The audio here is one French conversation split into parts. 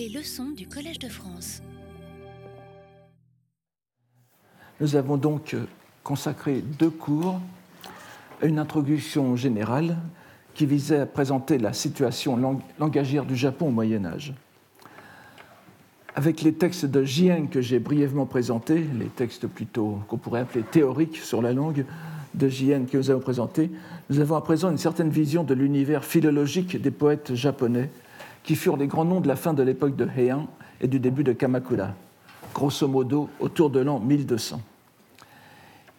Les leçons du Collège de France. Nous avons donc euh, consacré deux cours à une introduction générale qui visait à présenter la situation langagière du Japon au Moyen Âge. Avec les textes de Jiang que j'ai brièvement présentés, les textes plutôt qu'on pourrait appeler théoriques sur la langue de Jiang que nous avons présentés, nous avons à présent une certaine vision de l'univers philologique des poètes japonais qui furent les grands noms de la fin de l'époque de Heian et du début de Kamakura, grosso modo autour de l'an 1200.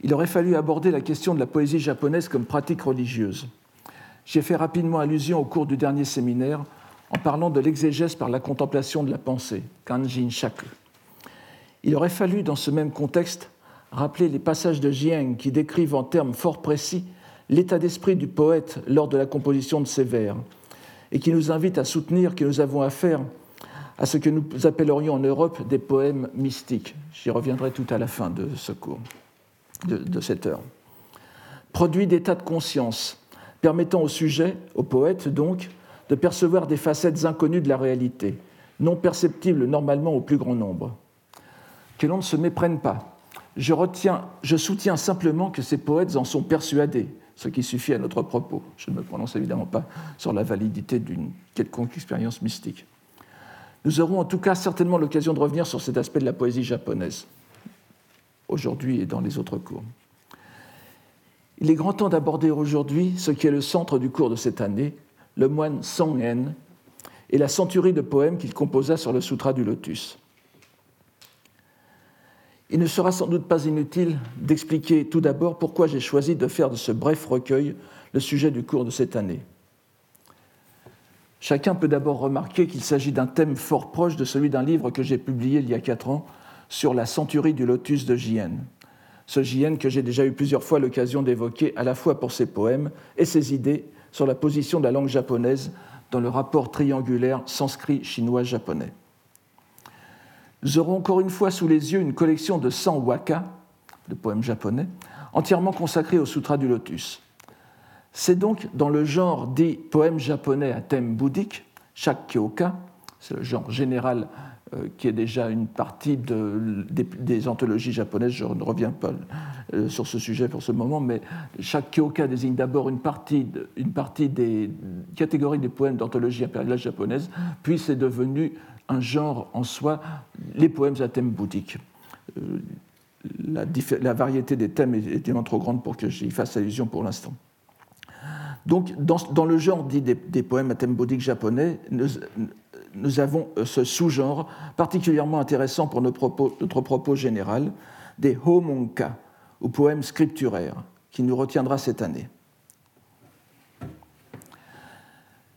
Il aurait fallu aborder la question de la poésie japonaise comme pratique religieuse. J'ai fait rapidement allusion au cours du dernier séminaire en parlant de l'exégèse par la contemplation de la pensée, Kanjin Shaku. Il aurait fallu, dans ce même contexte, rappeler les passages de Jiang qui décrivent en termes fort précis l'état d'esprit du poète lors de la composition de ses vers, et qui nous invitent à soutenir que nous avons affaire à ce que nous appellerions en Europe des poèmes mystiques. J'y reviendrai tout à la fin de ce cours, de, cette heure. Produit d'état de conscience, permettant au sujet, au poète donc, de percevoir des facettes inconnues de la réalité, non perceptibles normalement au plus grand nombre. Que l'on ne se méprenne pas. Je soutiens simplement que ces poètes en sont persuadés, ce qui suffit à notre propos. Je ne me prononce évidemment pas sur la validité d'une quelconque expérience mystique. Nous aurons en tout cas certainement l'occasion de revenir sur cet aspect de la poésie japonaise, aujourd'hui et dans les autres cours. Il est grand temps d'aborder aujourd'hui ce qui est le centre du cours de cette année, le moine Song En et la centurie de poèmes qu'il composa sur le Sutra du Lotus. Il ne sera sans doute pas inutile d'expliquer tout d'abord pourquoi j'ai choisi de faire de ce bref recueil le sujet du cours de cette année. Chacun peut d'abord remarquer qu'il s'agit d'un thème fort proche de celui d'un livre que j'ai publié il y a quatre ans sur la centurie du lotus de Jien. Ce Jien que j'ai déjà eu plusieurs fois l'occasion d'évoquer à la fois pour ses poèmes et ses idées sur la position de la langue japonaise dans le rapport triangulaire sanskrit-chinois-japonais. Nous aurons encore une fois sous les yeux une collection de 100 waka, de poèmes japonais, entièrement consacrés au Sutra du Lotus. C'est donc dans le genre des poèmes japonais à thème bouddhique, Shakkyoka, c'est le genre général euh, qui est déjà une partie des, anthologies japonaises. Je ne reviens pas euh, sur ce sujet pour ce moment, mais chaque kyoka désigne d'abord une partie, une partie des catégories des poèmes d'anthologie impériale japonaise, puis c'est devenu un genre en soi, les poèmes à thème bouddhique. Euh, la, variété des thèmes est évidemment trop grande pour que j'y fasse allusion pour l'instant. Donc, dans, le genre dit des, poèmes à thème bouddhique japonais, nous, avons euh, ce sous-genre particulièrement intéressant pour propos, notre propos général des homonka, ou poèmes scripturaires, qui nous retiendra cette année.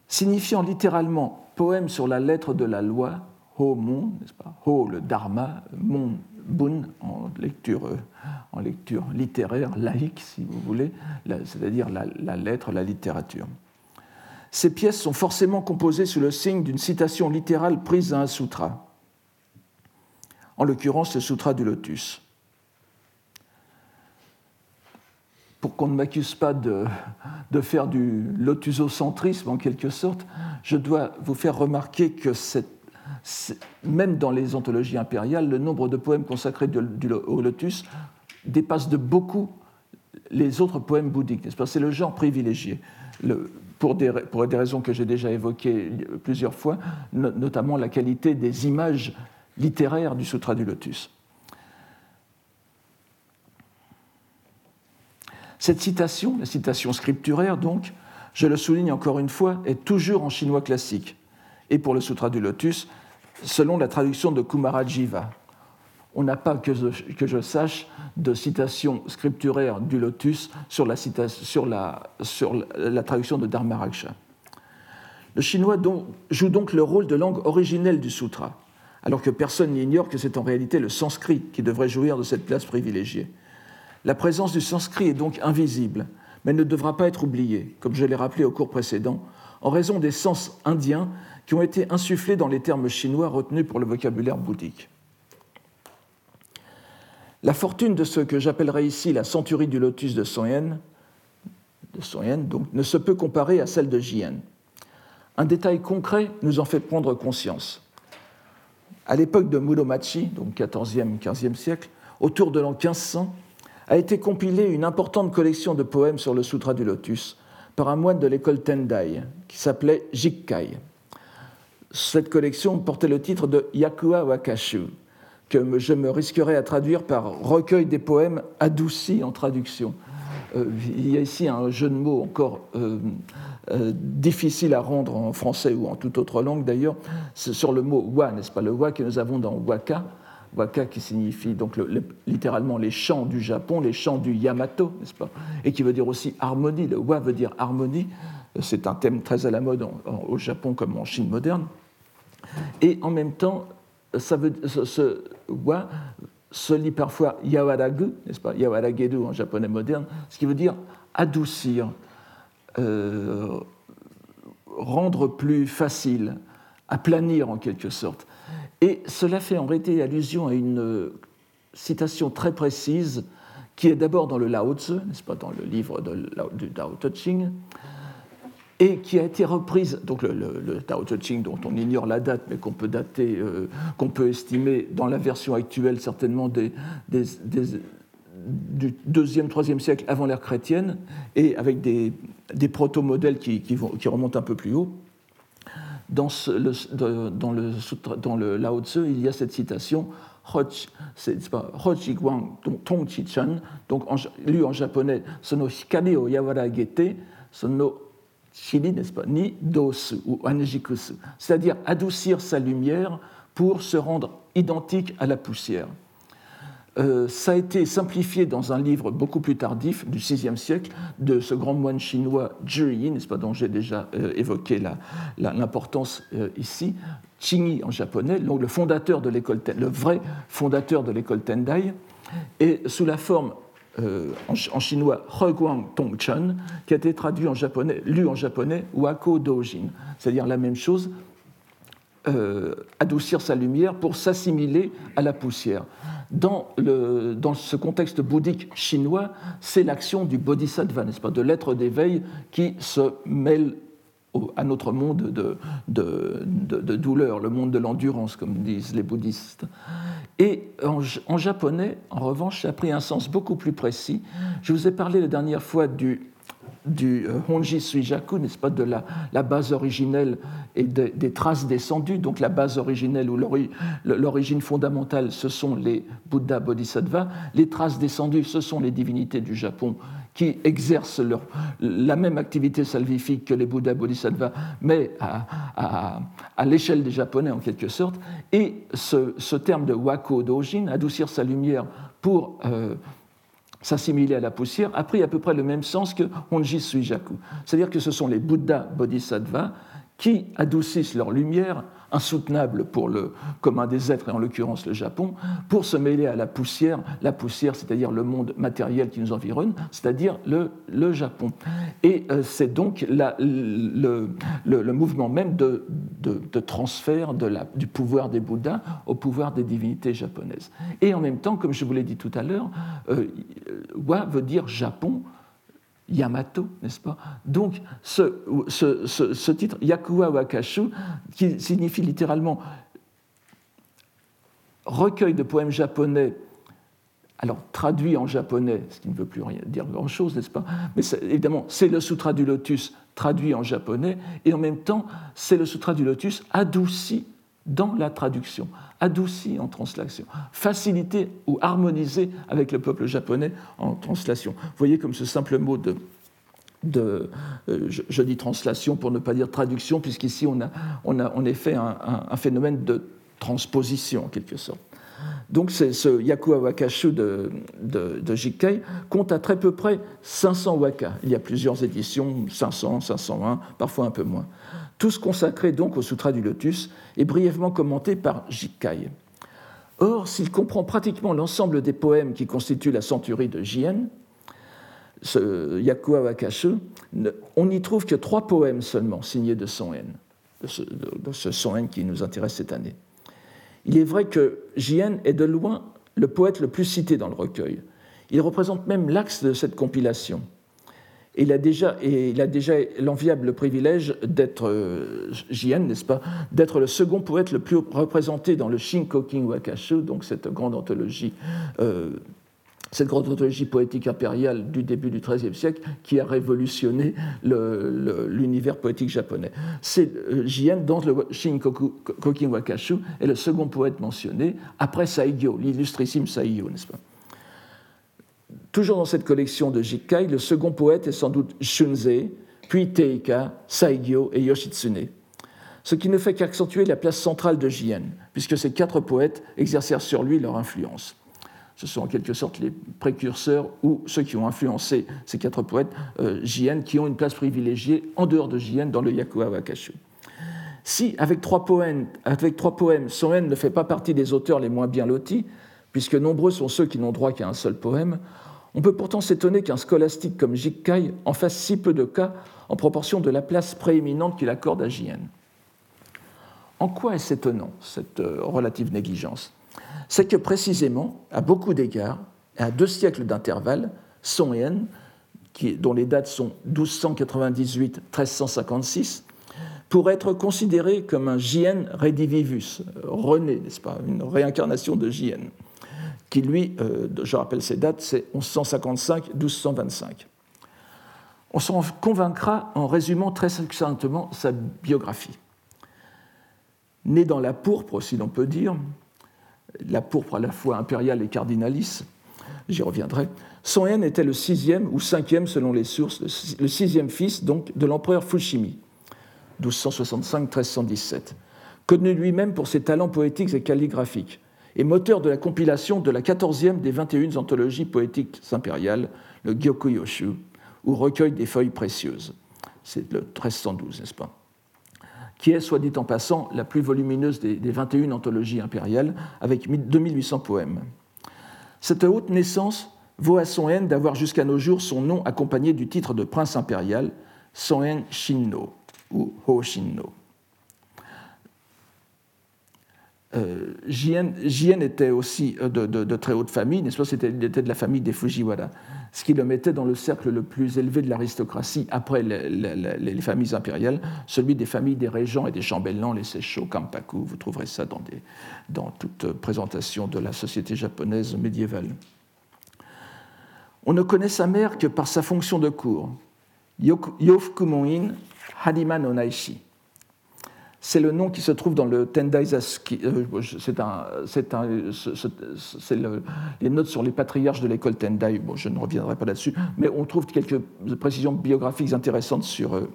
Signifiant littéralement poème sur la lettre de la loi, homon, n'est-ce pas? Ho, le dharma, mon, bun, en lecture, en lecture littéraire, laïque, si vous voulez, c'est-à-dire la lettre, la littérature. Ces pièces sont forcément composées sous le signe d'une citation littérale prise à un sutra, en l'occurrence le sutra du lotus. Pour qu'on ne m'accuse pas de, faire du lotusocentrisme en quelque sorte, je dois vous faire remarquer que même dans les anthologies impériales, le nombre de poèmes consacrés au lotus dépasse de beaucoup les autres poèmes bouddhiques. C'est le genre privilégié. Pour des, pour des raisons que j'ai déjà évoquées plusieurs fois, notamment la qualité des images littéraires du Sutra du Lotus. Cette citation, la citation scripturaire donc, je le souligne encore une fois, est toujours en chinois classique, et pour le Sutra du Lotus, selon la traduction de Kumarajiva, on n'a pas, que je, sache, de citation scripturaire du lotus sur la, traduction de Dharmaraksha. Le chinois joue donc le rôle de langue originelle du sutra, alors que personne n'ignore que c'est en réalité le sanskrit qui devrait jouir de cette place privilégiée. La présence du sanskrit est donc invisible, mais ne devra pas être oubliée, comme je l'ai rappelé au cours précédent, en raison des sens indiens qui ont été insufflés dans les termes chinois retenus pour le vocabulaire bouddhique. La fortune de ce que j'appellerai ici la centurie du lotus de Son de donc, ne se peut comparer à celle de Jien. Un détail concret nous en fait prendre conscience. à l'époque de Muromachi, donc 14e, 15e siècle, autour de l'an 1500, a été compilée une importante collection de poèmes sur le Sutra du Lotus par un moine de l'école Tendai qui s'appelait Jikkai. Cette collection portait le titre de Yakua Wakashu, que je me risquerais à traduire par recueil des poèmes adoucis en traduction. Euh, il y a ici un jeu de mots encore euh, euh, difficile à rendre en français ou en toute autre langue d'ailleurs, sur le mot wa, n'est-ce pas? Le wa que nous avons dans waka, waka qui signifie donc littéralement les chants du Japon, les chants du Yamato, n'est-ce pas? Et qui veut dire aussi harmonie. Le wa veut dire harmonie. C'est un thème très à la mode au Japon comme en Chine moderne. Et en même temps, ça veut, ce, wa se lit parfois yawaragu, n'est-ce pas? Yawaragedu en japonais moderne, ce qui veut dire adoucir, euh, rendre plus facile, aplanir en quelque sorte. Et cela fait en réalité allusion à une citation très précise qui est d'abord dans le Lao Tzu, n'est-ce pas, dans le livre du Tao Te Ching, et qui a été reprise, donc le, Tao Te Ching dont on ignore la date, mais qu'on peut euh, estimer dans la version actuelle certainement du deuxième, troisième siècle avant l'ère chrétienne, et avec des, proto-modèles qui, remontent un peu plus haut. Dans, le, dans, le, dans le Lao Tzu, il y a cette citation Tong Chi Chan, donc lu en japonais, Sono Hikari o Yawaragete, Sono Shiri, n'est-ce pas, ni Dosu ou Anjikusu, c'est-à-dire adoucir sa lumière pour se rendre identique à la poussière. Euh, ça a été simplifié dans un livre beaucoup plus tardif, du VIe siècle, de ce grand moine chinois Zhi Yi, n'est-ce pas, dont j'ai déjà euh, évoqué l'importance euh, ici, Qingyi en japonais, donc le fondateur de l'école, le vrai fondateur de l'école Tendai, et sous la forme en, chinois Heguang Tongchen, qui a été traduit en japonais, lu en japonais Wako Dojin, c'est-à-dire la même chose, adoucir sa lumière pour s'assimiler à la poussière dans, ce contexte bouddhique chinois, c'est l'action du bodhisattva, n'est-ce pas, de l'être d'éveil qui se mêle à notre monde de, de, douleur, le monde de l'endurance, comme disent les bouddhistes. Et en, en, japonais, en revanche, ça a pris un sens beaucoup plus précis. Je vous ai parlé la dernière fois du du euh, Honji Suijaku, n'est-ce pas, de la, base originelle et des traces descendues. Donc la base originelle ou l'origine fondamentale, ce sont les Bouddhas Bodhisattvas. Les traces descendues, ce sont les divinités du Japon qui exercent leur, la même activité salvifique que les Bouddhas Bodhisattvas, mais à, l'échelle des Japonais en quelque sorte. Et ce, ce terme de Wako Dojin, adoucir sa lumière pour euh, s'assimiler à la poussière, a pris à peu près le même sens que Honji Suijaku. C'est-à-dire que ce sont les Bouddhas Bodhisattvas qui adoucissent leur lumière, insoutenable pour le commun des êtres, et en l'occurrence le Japon, pour se mêler à la poussière, la poussière, c'est-à-dire le monde matériel qui nous environne, c'est-à-dire le, le, Japon. Et euh, c'est donc la, le, le, mouvement même de, de, transfert de la, du pouvoir des Bouddhas au pouvoir des divinités japonaises. Et en même temps, comme je vous l'ai dit tout à l'heure, euh, Wa veut dire Japon Yamato, n'est-ce pas? Donc ce, titre, Yakuwa Wakashu, qui signifie littéralement recueil de poèmes japonais, alors traduit en japonais, ce qui ne veut plus rien dire grand-chose, n'est-ce pas? Mais évidemment, c'est le Sutra du Lotus traduit en japonais, et en même temps, c'est le Sutra du Lotus adouci dans la traduction, adouci en translation, facilité ou harmonisé avec le peuple japonais en translation. Vous voyez comme ce simple mot de, euh, je, dis translation pour ne pas dire traduction, puisqu'ici on a, on a un, phénomène de transposition en quelque sorte. Donc ce Yakuwa Wakashu de, de, de Jikkei compte à très peu près 500 waka. Il y a plusieurs éditions, 500, 501, parfois un peu moins tous consacrés donc au Sutra du Lotus et brièvement commentés par Jikai. Or, s'il comprend pratiquement l'ensemble des poèmes qui constituent la centurie de Jien, ce Yakuwa Wakashu, on n'y trouve que trois poèmes seulement signés de Son ce, de ce Son qui nous intéresse cette année. Il est vrai que Jien est de loin le poète le plus cité dans le recueil. Il représente même l'axe de cette compilation. Il a déjà, il a déjà l'enviable privilège d'être, euh, n'est-ce pas, d'être le second poète le plus représenté dans le Shinkokin Wakashu, donc cette grande anthologie euh, cette grande anthologie poétique impériale du début du XIIIe siècle qui a révolutionné l'univers poétique japonais. C'est euh, Jien, dans le Shinkokin Wakashu, est le second poète mentionné, après Saigyo, l'illustrissime Saigyo, n'est-ce pas? Toujours dans cette collection de Jikkai, le second poète est sans doute Shunzei, puis Teika, Saigyo et Yoshitsune. Ce qui ne fait qu'accentuer la place centrale de Jien, puisque ces quatre poètes exercèrent sur lui leur influence. Ce sont en quelque sorte les précurseurs ou ceux qui ont influencé ces quatre poètes euh, Jien, qui ont une place privilégiée en dehors de Jien dans le Yakuwa Wakashu. Si, avec trois poèmes, avec trois poèmes Soen ne fait pas partie des auteurs les moins bien lotis, puisque nombreux sont ceux qui n'ont droit qu'à un seul poème, on peut pourtant s'étonner qu'un scolastique comme Jikkai en fasse si peu de cas en proportion de la place prééminente qu'il accorde à Jien. En quoi est-ce étonnant, cette euh, relative négligence? C'est que précisément, à beaucoup d'égards, et à deux siècles d'intervalle, Song Yen, dont les dates sont 1298-1356, pourrait être considéré comme un Jien redivivus, euh, René, n'est-ce pas, une réincarnation de Jien qui lui, euh, je rappelle ces dates, c'est 1155-1225. On s'en convaincra en résumant très succinctement sa biographie. Né dans la pourpre, si l'on peut dire, la pourpre à la fois impériale et cardinalice, j'y reviendrai, Son était le sixième ou cinquième selon les sources, le sixième fils donc de l'empereur Fushimi, 1265-1317, connu lui-même pour ses talents poétiques et calligraphiques, et moteur de la compilation de la 14e des 21 anthologies poétiques impériales, le Gyokuyoshu, ou recueil des feuilles précieuses. C'est le 1312, n'est-ce pas? Qui est, soit dit en passant, la plus volumineuse des, 21 anthologies impériales, avec 2800 poèmes. Cette haute naissance vaut à Son Hen d'avoir jusqu'à nos jours son nom accompagné du titre de prince impérial, Son Hen Shinno, ou Ho Shinno. Euh, Jien, était aussi euh, de, très haute famille, n'est-ce pas? Il était de la famille des Fujiwara, ce qui le mettait dans le cercle le plus élevé de l'aristocratie après les, familles impériales, celui des familles des régents et des chambellans, les Seisho, Kampaku. Vous trouverez ça dans, toute présentation de la société japonaise médiévale. On ne connaît sa mère que par sa fonction de cour, Yofukumoin Hadima no Naishi c'est le nom qui se trouve dans le Tendai Zaski. Euh, c'est c'est les notes sur les patriarches de l'école Tendai. Je ne reviendrai pas là-dessus, mais on trouve quelques précisions biographiques intéressantes sur, euh,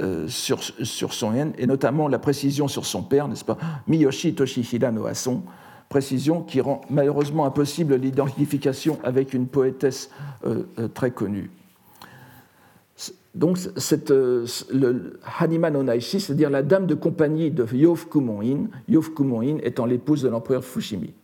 euh, son haine, et notamment la précision sur son père, n'est-ce pas, Miyoshi Toshihira no Ason, précision qui rend malheureusement impossible l'identification avec une poétesse très connue. Donc, cette, euh, le Hanima no Naishi, c'est-à-dire la dame de compagnie de Yofukumoin, Yofukumoin étant l'épouse de l'empereur Fushimi.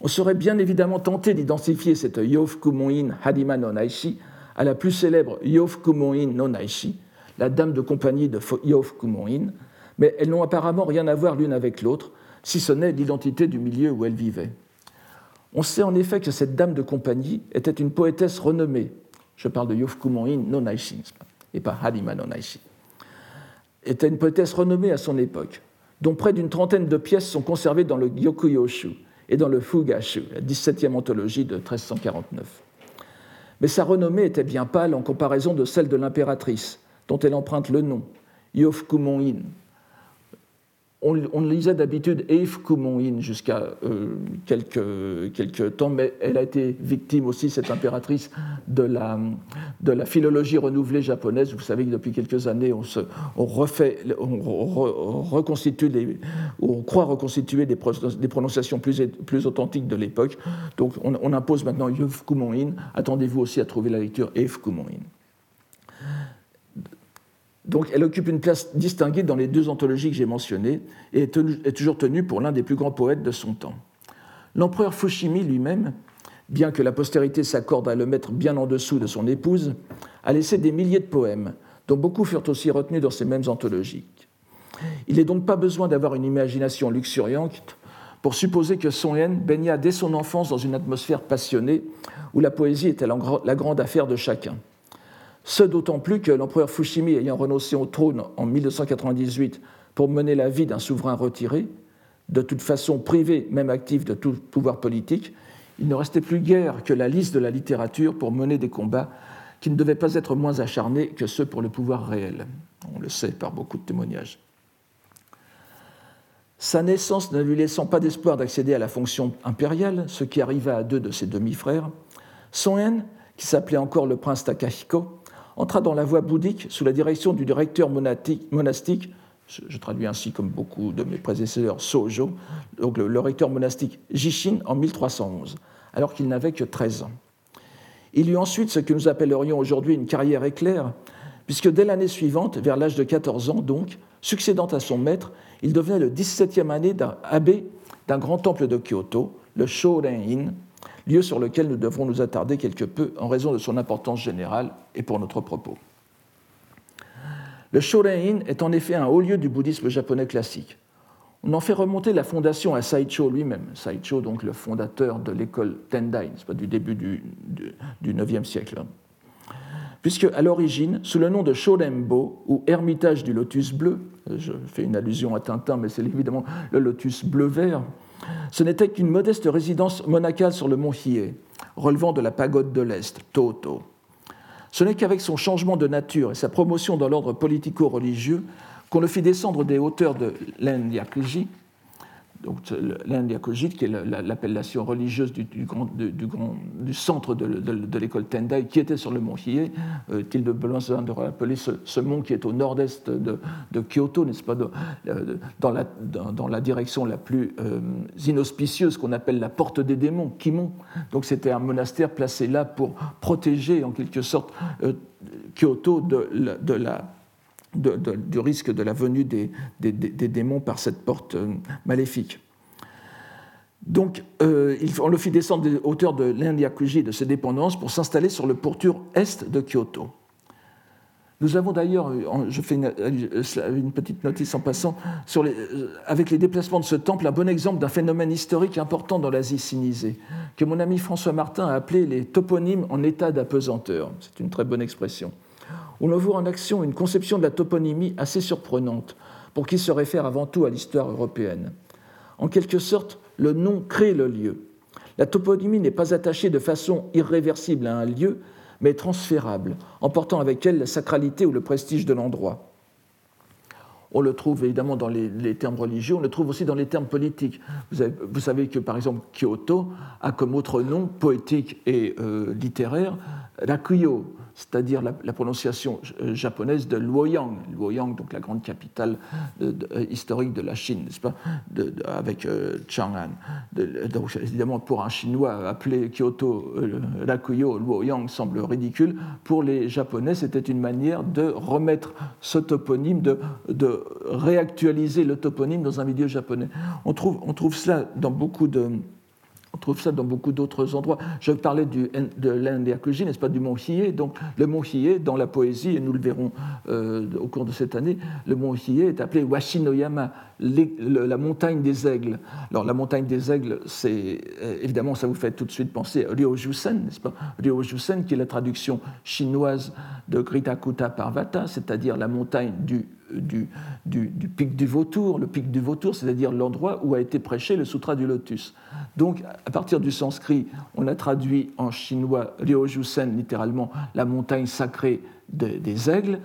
On serait bien évidemment tenté d'identifier cette Yofukumoin Hanima no Naishi à la plus célèbre Yofukumoin no Naishi, la dame de compagnie de Yofukumoin, mais elles n'ont apparemment rien à voir l'une avec l'autre, si ce n'est l'identité du milieu où elles vivaient. On sait en effet que cette dame de compagnie était une poétesse renommée, je parle de Yofukumoin no Naishi, et pas Hadima no Naishi, était une poétesse renommée à son époque, dont près d'une trentaine de pièces sont conservées dans le Gyokuyoshu et dans le Fugashu, la 17e anthologie de 1349. Mais sa renommée était bien pâle en comparaison de celle de l'impératrice, dont elle emprunte le nom, Yofukumoin, on, lisait d'habitude Eve Kumoin jusqu'à euh, quelques, temps, mais elle a été victime aussi, cette impératrice, de la, de la philologie renouvelée japonaise. Vous savez que depuis quelques années, on, se, on refait, on reconstitue on croit reconstituer des, prononciations plus, plus, authentiques de l'époque. Donc on, impose maintenant Eve Kumoin. Attendez-vous aussi à trouver la lecture Eve Kumoin. Donc elle occupe une place distinguée dans les deux anthologies que j'ai mentionnées et est, toujours tenue pour l'un des plus grands poètes de son temps. L'empereur Fushimi lui-même, bien que la postérité s'accorde à le mettre bien en dessous de son épouse, a laissé des milliers de poèmes, dont beaucoup furent aussi retenus dans ces mêmes anthologies. Il n'est donc pas besoin d'avoir une imagination luxuriante pour supposer que Son Yen baigna dès son enfance dans une atmosphère passionnée où la poésie était la grande affaire de chacun. Ce d'autant plus que l'empereur Fushimi ayant renoncé au trône en 1298 pour mener la vie d'un souverain retiré, de toute façon privé, même actif de tout pouvoir politique, il ne restait plus guère que la liste de la littérature pour mener des combats qui ne devaient pas être moins acharnés que ceux pour le pouvoir réel. On le sait par beaucoup de témoignages. Sa naissance ne lui laissant pas d'espoir d'accéder à la fonction impériale, ce qui arriva à deux de ses demi-frères, Son Hen, qui s'appelait encore le prince Takahiko, entra dans la voie bouddhique sous la direction du directeur monastique, je, traduis ainsi comme beaucoup de mes prédécesseurs, Sojo, donc le, recteur monastique Jishin en 1311, alors qu'il n'avait que 13 ans. Il eut ensuite ce que nous appellerions aujourd'hui une carrière éclair, puisque dès l'année suivante, vers l'âge de 14 ans donc, succédant à son maître, il devenait le 17e année d'un abbé d'un grand temple de Kyoto, le Shoren-in, lieu sur lequel nous devrons nous attarder quelque peu en raison de son importance générale et pour notre propos. Le Shoren-in est en effet un haut lieu du bouddhisme japonais classique. On en fait remonter la fondation à Saicho lui-même, Saicho donc le fondateur de l'école Tendai, pas du début du, du, 9e siècle. Puisque à l'origine, sous le nom de Shorenbo ou Ermitage du lotus bleu, je fais une allusion à Tintin, mais c'est évidemment le lotus bleu-vert, ce n'était qu'une modeste résidence monacale sur le mont Hiei, relevant de la pagode de l'Est, Toto. Ce n'est qu'avec son changement de nature et sa promotion dans l'ordre politico-religieux qu'on le fit descendre des hauteurs de l'Indyakuji, donc l'Inde qui est l'appellation religieuse du, du, centre de, l'école Tendai, qui était sur le mont Hiei. Euh, il de rappeler ce, mont qui est au nord-est de, Kyoto, n'est-ce pas, euh, dans la, direction la plus euh, inauspicieuse qu'on appelle la porte des démons, Kimon. Donc c'était un monastère placé là pour protéger en quelque sorte Kyoto de la du risque de la venue des, démons par cette porte euh, maléfique. Donc, euh, on le fit descendre des hauteurs de l'Indyakuji et de ses dépendances pour s'installer sur le pourtour est de Kyoto. Nous avons d'ailleurs, je fais une, petite notice en passant, euh, avec les déplacements de ce temple, un bon exemple d'un phénomène historique important dans l'Asie sinisée, que mon ami François Martin a appelé les toponymes en état d'apesanteur. C'est une très bonne expression on voit en action une conception de la toponymie assez surprenante, pour qui se réfère avant tout à l'histoire européenne. En quelque sorte, le nom crée le lieu. La toponymie n'est pas attachée de façon irréversible à un lieu, mais transférable, emportant avec elle la sacralité ou le prestige de l'endroit. On le trouve évidemment dans les, termes religieux, on le trouve aussi dans les termes politiques. Vous, savez que par exemple Kyoto a comme autre nom poétique et euh, littéraire Rakuyo, c'est-à-dire la, prononciation euh, japonaise de Luoyang, Luoyang, donc la grande capitale euh, historique de la Chine, n'est-ce pas, avec euh, Chang'an. donc évidemment, pour un Chinois, appeler Kyoto Rakuyo Luoyang semble ridicule. Pour les Japonais, c'était une manière de remettre ce toponyme, de, réactualiser le toponyme dans un milieu japonais. On trouve cela dans beaucoup de on trouve ça dans beaucoup d'autres endroits. Je parlais de l'Indiakuji, n'est-ce pas, du mont Hiei. Donc, le mont Hiei, dans la poésie, et nous le verrons euh, au cours de cette année, le mont Hiei est appelé Washinoyama, la montagne des aigles. Alors, la montagne des aigles, c'est euh, évidemment, ça vous fait tout de suite penser à Ryojusen, n'est-ce pas? Ryojusen, qui est la traduction chinoise de Gritakuta Parvata, c'est-à-dire la montagne du du, pic du vautour. Le pic du vautour, c'est-à-dire l'endroit où a été prêché le Sutra du Lotus. Donc, à partir du sanskrit, on a traduit en chinois Ryojusen, littéralement la montagne sacrée des aigles,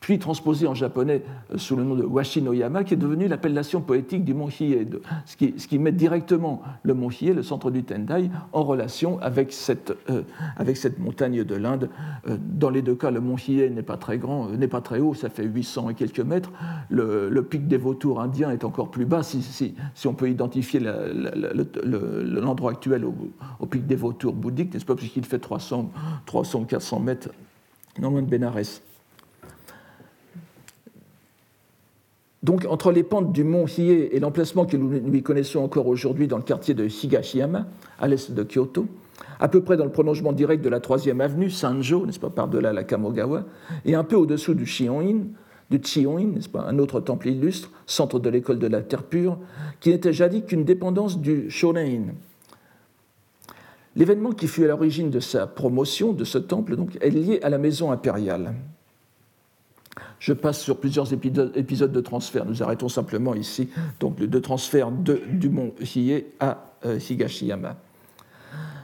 puis transposé en japonais euh, sous le nom de Washinoyama, qui est devenu l'appellation poétique du mont Hiei, ce qui, met directement le mont Hiei, le centre du Tendai, en relation avec cette, euh, montagne de l'Inde. Euh, dans les deux cas, le mont Hiei n'est pas très grand, n'est pas très haut, ça fait 800 et quelques mètres. Le, pic des vautours indiens est encore plus bas, si, on peut identifier l'endroit actuel au, pic des vautours bouddhiques, n'est-ce pas, puisqu'il fait 300, 300 400 mètres non loin de Benares. Donc, entre les pentes du mont Hiei et l'emplacement que nous lui connaissons encore aujourd'hui dans le quartier de Higashiyama, à l'est de Kyoto, à peu près dans le prolongement direct de la 3e avenue, Sanjo, n'est-ce pas, par-delà la Kamogawa, et un peu au-dessous du Shion-in, du Chiyong, n'est-ce pas, un autre temple illustre, centre de l'école de la terre pure, qui n'était jadis qu'une dépendance du Shonen. L'événement qui fut à l'origine de sa promotion de ce temple donc, est lié à la maison impériale. Je passe sur plusieurs épisodes de transfert. Nous arrêtons simplement ici donc, de transfert du mont Hiei à euh, Higashiyama.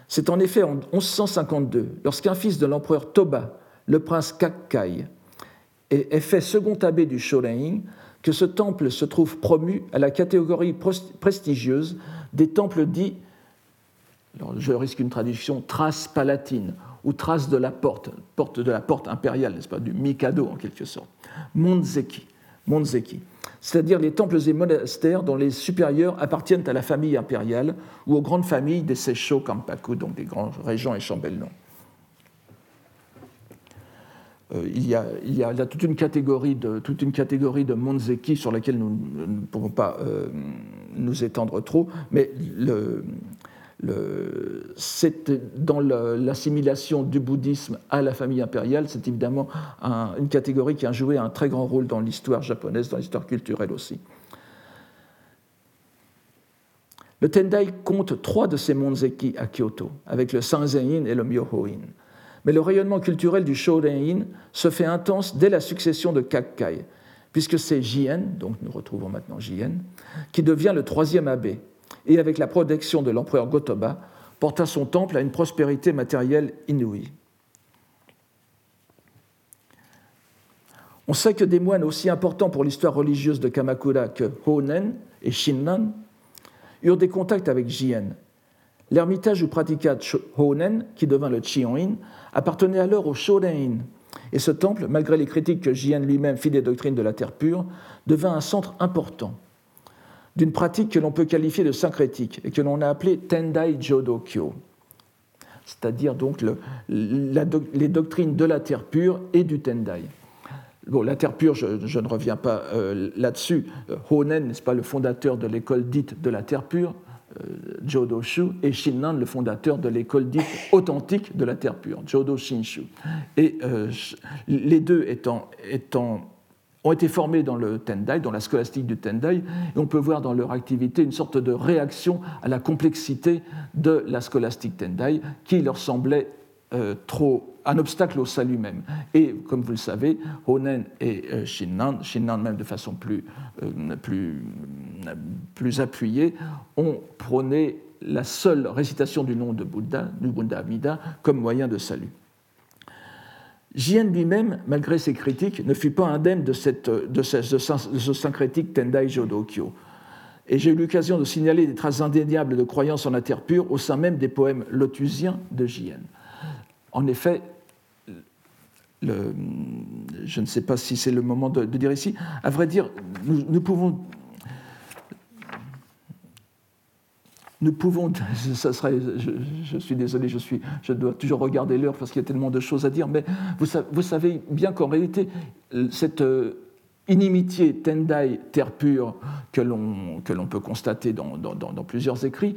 C'est en effet en 1152, lorsqu'un fils de l'empereur Toba, le prince Kakkai, est fait second abbé du Shorein, que ce temple se trouve promu à la catégorie prestigieuse des temples dits, je risque une traduction, trace palatine ou trace de la porte, porte de la porte impériale, n'est-ce pas, du Mikado en quelque sorte, Monzeki, Monzeki c'est-à-dire les temples et monastères dont les supérieurs appartiennent à la famille impériale ou aux grandes familles des Seisho Kampaku, donc des grands régents et chambellans. Euh, il, y a, toute une catégorie de, toute Monzeki sur laquelle nous ne pouvons pas euh, nous étendre trop, mais le, c'est dans l'assimilation du bouddhisme à la famille impériale, c'est évidemment une catégorie qui a joué un très grand rôle dans l'histoire japonaise, dans l'histoire culturelle aussi. Le Tendai compte trois de ces monzeki à Kyoto, avec le Sanzen-in et le Myoho-in. Mais le rayonnement culturel du Shoden-in se fait intense dès la succession de Kakkai, puisque c'est Jien, donc nous retrouvons maintenant Jien, qui devient le troisième abbé, et avec la protection de l'empereur Gotoba, porta son temple à une prospérité matérielle inouïe. On sait que des moines aussi importants pour l'histoire religieuse de Kamakura que Honen et Shinnan eurent des contacts avec Jien. L'ermitage où pratiqua Honen, qui devint le Chion'in, appartenait alors au Shoden-in, et ce temple, malgré les critiques que Jien lui-même fit des doctrines de la terre pure, devint un centre important d'une pratique que l'on peut qualifier de syncrétique et que l'on a appelée Tendai Jodokyo, c'est-à-dire donc le, les doctrines de la terre pure et du Tendai. Bon, la terre pure, je, ne reviens pas euh, là-dessus. Honen, n'est-ce pas, le fondateur de l'école dite de la terre pure, euh, Jodoshu, et Shinnan, le fondateur de l'école dite authentique de la terre pure, Jodo Shinshu. Et euh, les deux étant ont été formés dans le Tendai, dans la scolastique du Tendai, et on peut voir dans leur activité une sorte de réaction à la complexité de la scolastique Tendai qui leur semblait euh, trop un obstacle au salut même. Et comme vous le savez, Honen et euh, Shinnan, Shinnan même de façon plus, euh, plus, plus appuyée, ont prôné la seule récitation du nom de Bouddha, du Bouddha Amida, comme moyen de salut. Jien lui-même, malgré ses critiques, ne fut pas indemne de, cette, de, ce, syncrétique Tendai Jodokyo. Et j'ai eu l'occasion de signaler des traces indéniables de croyance en la terre pure au sein même des poèmes lotusiens de Jien. En effet, je ne sais pas si c'est le moment de, dire ici, à vrai dire, nous pouvons nous pouvons, ça serait, je, suis désolé, je, suis, je dois toujours regarder l'heure parce qu'il y a tellement de choses à dire, mais vous, savez bien qu'en réalité, cette euh, inimitié Tendai, terre pure, que l'on peut constater dans, dans, plusieurs écrits,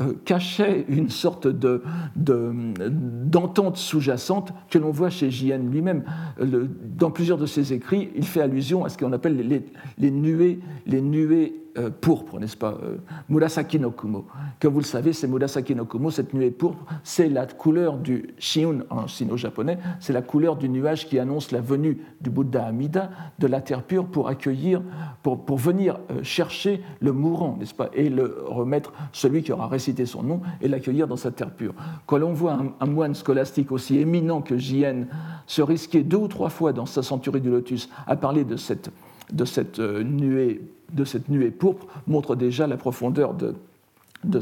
euh, cachait une sorte d'entente de, sous-jacente que l'on voit chez Jien lui-même. Dans plusieurs de ses écrits, il fait allusion à ce qu'on appelle les, les, nuées, les nuées pourpre, n'est-ce pas euh, Murasaki no Kumo. Comme vous le savez, c'est Murasaki no Kumo, cette nuée pourpre, c'est la couleur du Shiun en sino-japonais, c'est la couleur du nuage qui annonce la venue du Bouddha Amida de la terre pure pour accueillir, pour, pour venir euh, chercher le mourant, n'est-ce pas Et le remettre, celui qui aura récité son nom, et l'accueillir dans sa terre pure. Quand l'on voit un, moine scolastique aussi éminent que Jien se risquer deux ou trois fois dans sa centurie du lotus à parler de cette, de cette nuée de cette nuée pourpre montre déjà la profondeur de, de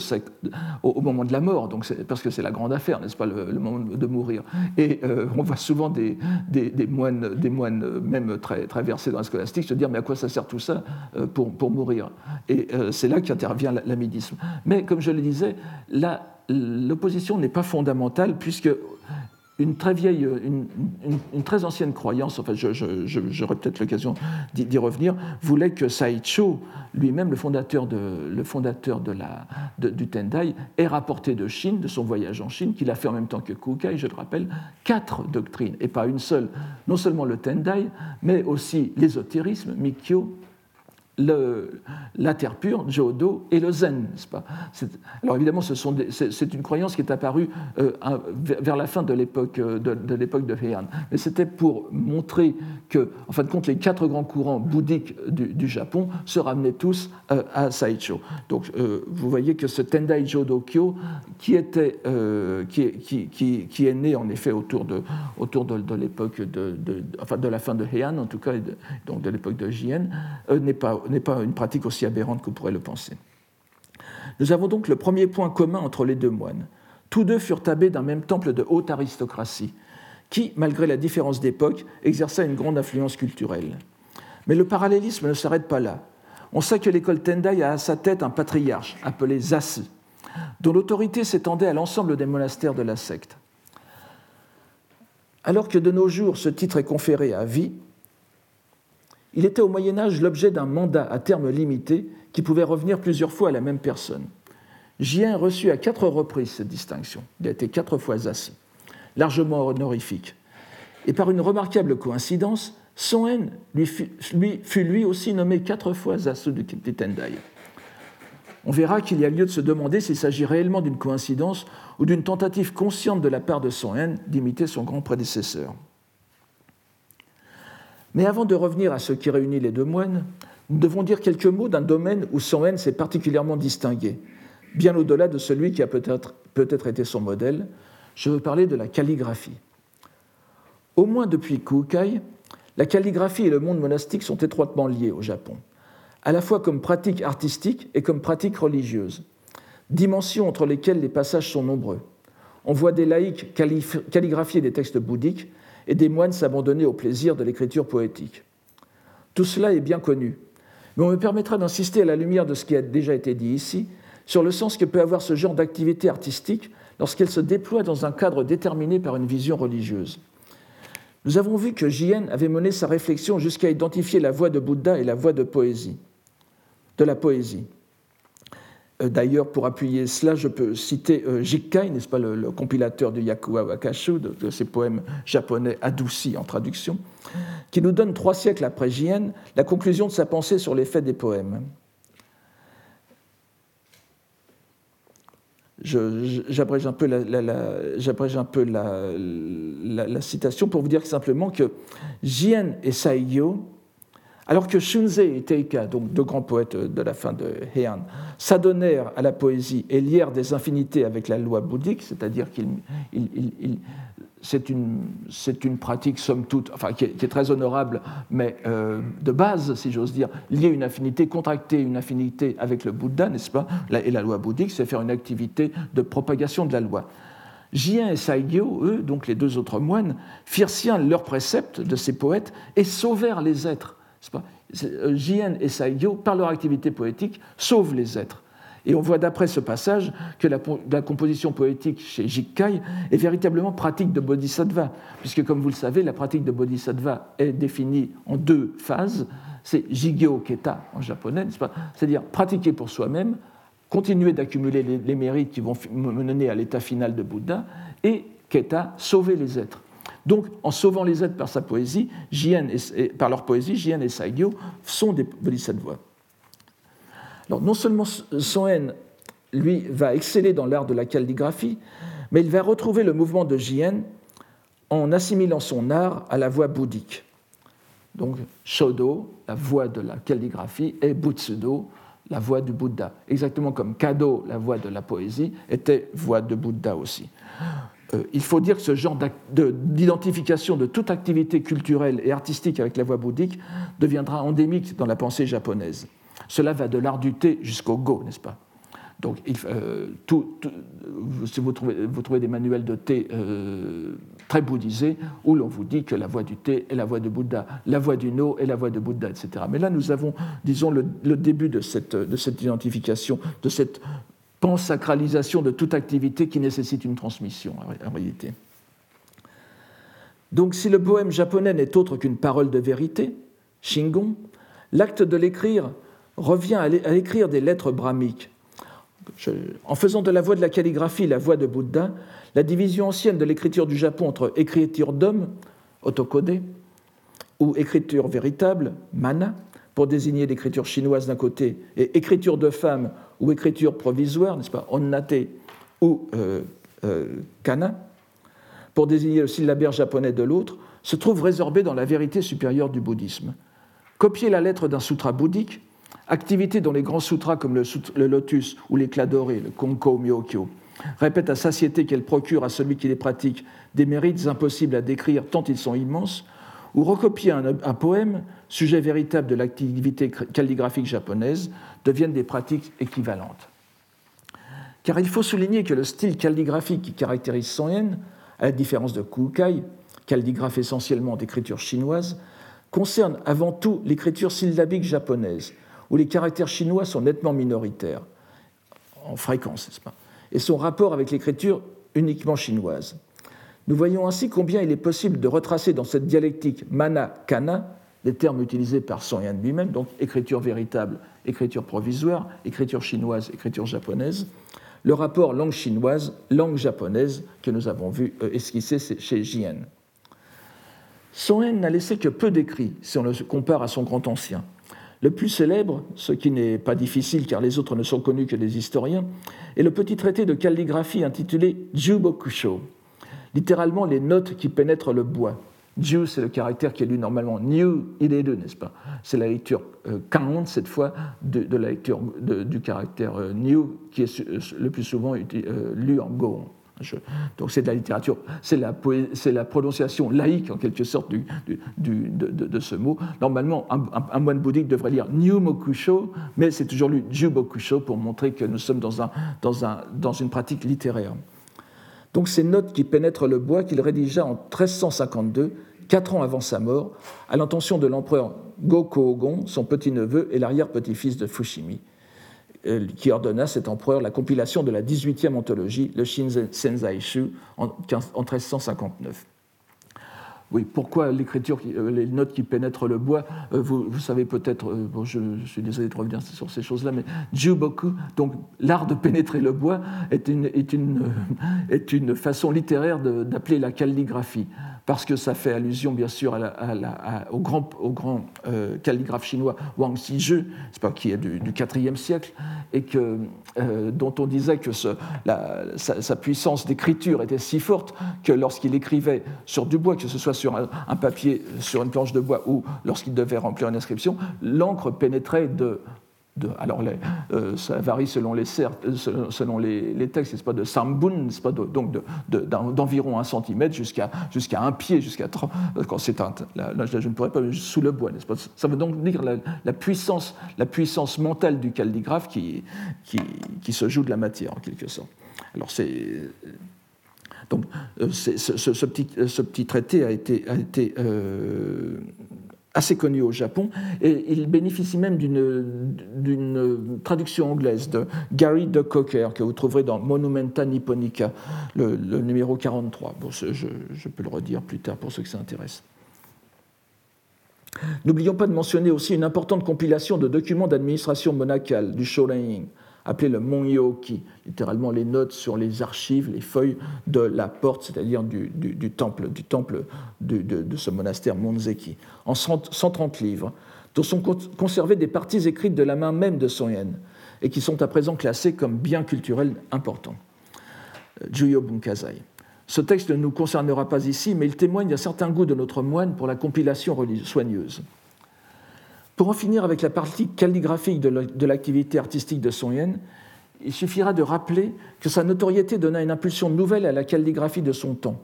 au, moment de la mort, parce que c'est la grande affaire, n'est-ce pas, le, moment de mourir. Et euh, on voit souvent des, moines, même très, versés dans la scolastique se dire mais à quoi ça sert tout ça euh, pour, mourir? Et euh, c'est là qu'intervient l'amidisme. Mais comme je le disais, l'opposition n'est pas fondamentale puisque une très vieille, une, très ancienne croyance, enfin j'aurai peut-être l'occasion d'y revenir, voulait que Saicho, lui-même le fondateur, de, le fondateur de la, du Tendai, ait rapporté de Chine, de son voyage en Chine, qu'il a fait en même temps que Kukai, je le rappelle, quatre doctrines, et pas une seule, non seulement le Tendai, mais aussi l'ésotérisme, Mikyo, la terre pure, Jodo, et le zen, pas? Alors évidemment, c'est une croyance qui est apparue euh, vers la fin de l'époque euh, de, l'époque de Heian. Mais c'était pour montrer que, en fin de compte, les quatre grands courants bouddhiques du, Japon se ramenaient tous euh, à Saicho. Donc vous voyez que ce Tendai Jodokyo, qui, était, qui, qui, qui, est né en effet autour de, autour de, l'époque de, enfin de la fin de Heian, en tout cas, donc de l'époque de Jien, n'est pas n'est pas une pratique aussi aberrante que pourrez le penser. Nous avons donc le premier point commun entre les deux moines. Tous deux furent abbés d'un même temple de haute aristocratie, qui, malgré la différence d'époque, exerça une grande influence culturelle. Mais le parallélisme ne s'arrête pas là. On sait que l'école Tendai a à sa tête un patriarche, appelé Zasu, dont l'autorité s'étendait à l'ensemble des monastères de la secte. Alors que de nos jours ce titre est conféré à vie, il était au Moyen Âge l'objet d'un mandat à terme limité qui pouvait revenir plusieurs fois à la même personne. Jien reçut à quatre reprises cette distinction. Il a été quatre fois assis, largement honorifique. Et par une remarquable coïncidence, Son Hen lui fut, lui, aussi nommé quatre fois Asu de Tendai. On verra qu'il y a lieu de se demander s'il s'agit réellement d'une coïncidence ou d'une tentative consciente de la part de Son Hen d'imiter son grand prédécesseur. Mais avant de revenir à ce qui réunit les deux moines, nous devons dire quelques mots d'un domaine où Son Hen s'est particulièrement distingué, bien au-delà de celui qui a peut-être peut été son modèle. Je veux parler de la calligraphie. Au moins depuis Kukai, la calligraphie et le monde monastique sont étroitement liés au Japon, à la fois comme pratique artistique et comme pratique religieuse, dimensions entre lesquelles les passages sont nombreux. On voit des laïcs calligraphier des textes bouddhiques et des moines s'abandonner au plaisir de l'écriture poétique. Tout cela est bien connu, mais on me permettra d'insister à la lumière de ce qui a déjà été dit ici sur le sens que peut avoir ce genre d'activité artistique lorsqu'elle se déploie dans un cadre déterminé par une vision religieuse. Nous avons vu que Jien avait mené sa réflexion jusqu'à identifier la voix de Bouddha et la voix de poésie, de la poésie. Euh, d'ailleurs, pour appuyer cela, je peux citer euh, Jikkai, n'est-ce pas, le, compilateur du Yakuwa Wakashu, de, ces poèmes japonais adoucis en traduction, qui nous donne trois siècles après Jien la conclusion de sa pensée sur l'effet des poèmes. J'abrège un peu, la, un peu la, citation pour vous dire simplement que Jien et Saigyo alors que Shunzei et Teika, donc deux grands poètes de la fin de Heian, s'adonnèrent à la poésie et lièrent des infinités avec la loi bouddhique, c'est-à-dire que c'est une, pratique, somme toute, enfin, qui, est, très honorable, mais euh, de base, si j'ose dire, lier une affinité, contracter une affinité avec le Bouddha, n'est-ce pas? Et la loi bouddhique, c'est faire une activité de propagation de la loi. Jien et Saigyo, eux, donc les deux autres moines, firent sien leurs préceptes de ces poètes et sauvèrent les êtres euh, Jien et Saigyo, par leur activité poétique, sauvent les êtres. Et on voit d'après ce passage que la, composition poétique chez Jikkai est véritablement pratique de bodhisattva, puisque comme vous le savez, la pratique de bodhisattva est définie en deux phases. C'est Jigyo Keta en japonais, c'est-à-dire pratiquer pour soi-même, continuer d'accumuler les, les, mérites qui vont mener à l'état final de Bouddha, et Keta, sauver les êtres. Donc, en sauvant les êtres par sa poésie, et, par leur poésie, Jien et Saigyo sont des bodhisattvas. Alors, non seulement Soen, lui, va exceller dans l'art de la calligraphie, mais il va retrouver le mouvement de Jien en assimilant son art à la voix bouddhique. Donc, Shodo, la voix de la calligraphie, et Butsudo, la voix du Bouddha. Exactement comme Kado, la voix de la poésie, était voix de Bouddha aussi. Euh, il faut dire que ce genre d'identification de toute activité culturelle et artistique avec la voix bouddhique deviendra endémique dans la pensée japonaise. Cela va de l'art du thé jusqu'au go, n'est-ce pas? Donc, euh, si vous trouvez, des manuels de thé euh, très bouddhisés où l'on vous dit que la voix du thé est la voix de Bouddha, la voix du no est la voix de Bouddha, etc. Mais là, nous avons, disons, le, début de cette identification, de cette sacralisation de toute activité qui nécessite une transmission, en réalité. Donc si le poème japonais n'est autre qu'une parole de vérité, Shingon, l'acte de l'écrire revient à écrire des lettres brahmiques. en faisant de la voix de la calligraphie la voix de Bouddha, la division ancienne de l'écriture du Japon entre écriture d'homme, otokode, ou écriture véritable, mana, pour désigner l'écriture chinoise d'un côté, et écriture de femme ou écriture provisoire, n'est-ce pas, onnate ou euh, euh, kana, pour désigner le syllabaire japonais de l'autre, se trouve résorbé dans la vérité supérieure du bouddhisme. Copier la lettre d'un sutra bouddhique, activité dont les grands sutras comme le, lotus ou l'éclat doré, le konko myokyo, répètent à satiété qu'elle procure à celui qui les pratique des mérites impossibles à décrire tant ils sont immenses, ou recopier un, poème, sujet véritable de l'activité calligraphique japonaise, deviennent des pratiques équivalentes. Car il faut souligner que le style calligraphique qui caractérise Son Yen, à la différence de Kukai, calligraphe essentiellement d'écriture chinoise, concerne avant tout l'écriture syllabique japonaise, où les caractères chinois sont nettement minoritaires, en fréquence, n'est-ce pas, et son rapport avec l'écriture uniquement chinoise. Nous voyons ainsi combien il est possible de retracer dans cette dialectique mana-kana, les termes utilisés par Yan lui-même, donc écriture véritable, écriture provisoire, écriture chinoise, écriture japonaise, le rapport langue chinoise, langue japonaise que nous avons vu euh, esquisser chez Jien. Yan n'a laissé que peu d'écrits si on le compare à son grand ancien. Le plus célèbre, ce qui n'est pas difficile car les autres ne sont connus que des historiens, est le petit traité de calligraphie intitulé Jubokusho, littéralement les notes qui pénètrent le bois. Ju, c'est le caractère qui est lu normalement. New, il est deux, n'est-ce pas? C'est la lecture euh, cette fois, de, la lecture du caractère euh, new, qui est euh, le plus souvent euh, lu en go. donc c'est de la littérature, c'est la, prononciation laïque en quelque sorte de, ce mot. Normalement, un, moine bouddhique devrait lire New Mokusho, mais c'est toujours lu Jubokusho pour montrer que nous sommes dans une pratique littéraire. Donc ces notes qui pénètrent le bois qu'il rédigea en 1352, quatre ans avant sa mort, à l'intention de l'empereur Go-Kōgon, son petit-neveu et l'arrière-petit-fils de Fushimi, euh, qui ordonna à cet empereur la compilation de la 18e anthologie, le Shinzen en 1359. Oui, pourquoi l'écriture, euh, les notes qui pénètrent le bois euh, vous, savez peut-être, euh, bon, je, suis désolé de revenir sur ces choses-là, mais Juboku, donc l'art de pénétrer le bois, est une, est une, est une façon littéraire d'appeler la calligraphie parce que ça fait allusion bien sûr au grand, au grand euh, calligraphe chinois Wang Xizhi, pas, qui est du, IVe siècle, et que, euh, dont on disait que sa, puissance d'écriture était si forte que lorsqu'il écrivait sur du bois, que ce soit sur un papier, sur une planche de bois ou lorsqu'il devait remplir une inscription, l'encre pénétrait de alors euh, ça varie selon les, euh, selon les, textes, pas de sambun, pas donc d'environ un centimètre jusqu'à jusqu'à un pied, jusqu'à quand c'est un, là, je ne pourrais pas sous le bois, n'est-ce pas? Ça veut donc dire la, puissance, mentale du calligraphe qui, se joue de la matière en quelque sorte. Alors euh, ce, petit, traité a été assez connu au Japon, et il bénéficie même d'une traduction anglaise de Gary de Cocker, que vous trouverez dans Monumenta Nipponica, le, numéro 43. Bon, je, peux le redire plus tard pour ceux que ça intéresse. N'oublions pas de mentionner aussi une importante compilation de documents d'administration monacale du Shorein, appelé le Monyoki, littéralement les notes sur les archives, les feuilles de la porte, c'est-à-dire du, temple, du temple de, ce monastère Monzeki, en 130 livres, dont sont conservées des parties écrites de la main même de Son Yen, et qui sont à présent classées comme biens culturels importants. Euh, Juyo Bunkazai. Ce texte ne nous concernera pas ici, mais il témoigne d'un certain goût de notre moine pour la compilation soigneuse. Pour en finir avec la partie calligraphique de l'activité artistique de Son Yen, il suffira de rappeler que sa notoriété donna une impulsion nouvelle à la calligraphie de son temps,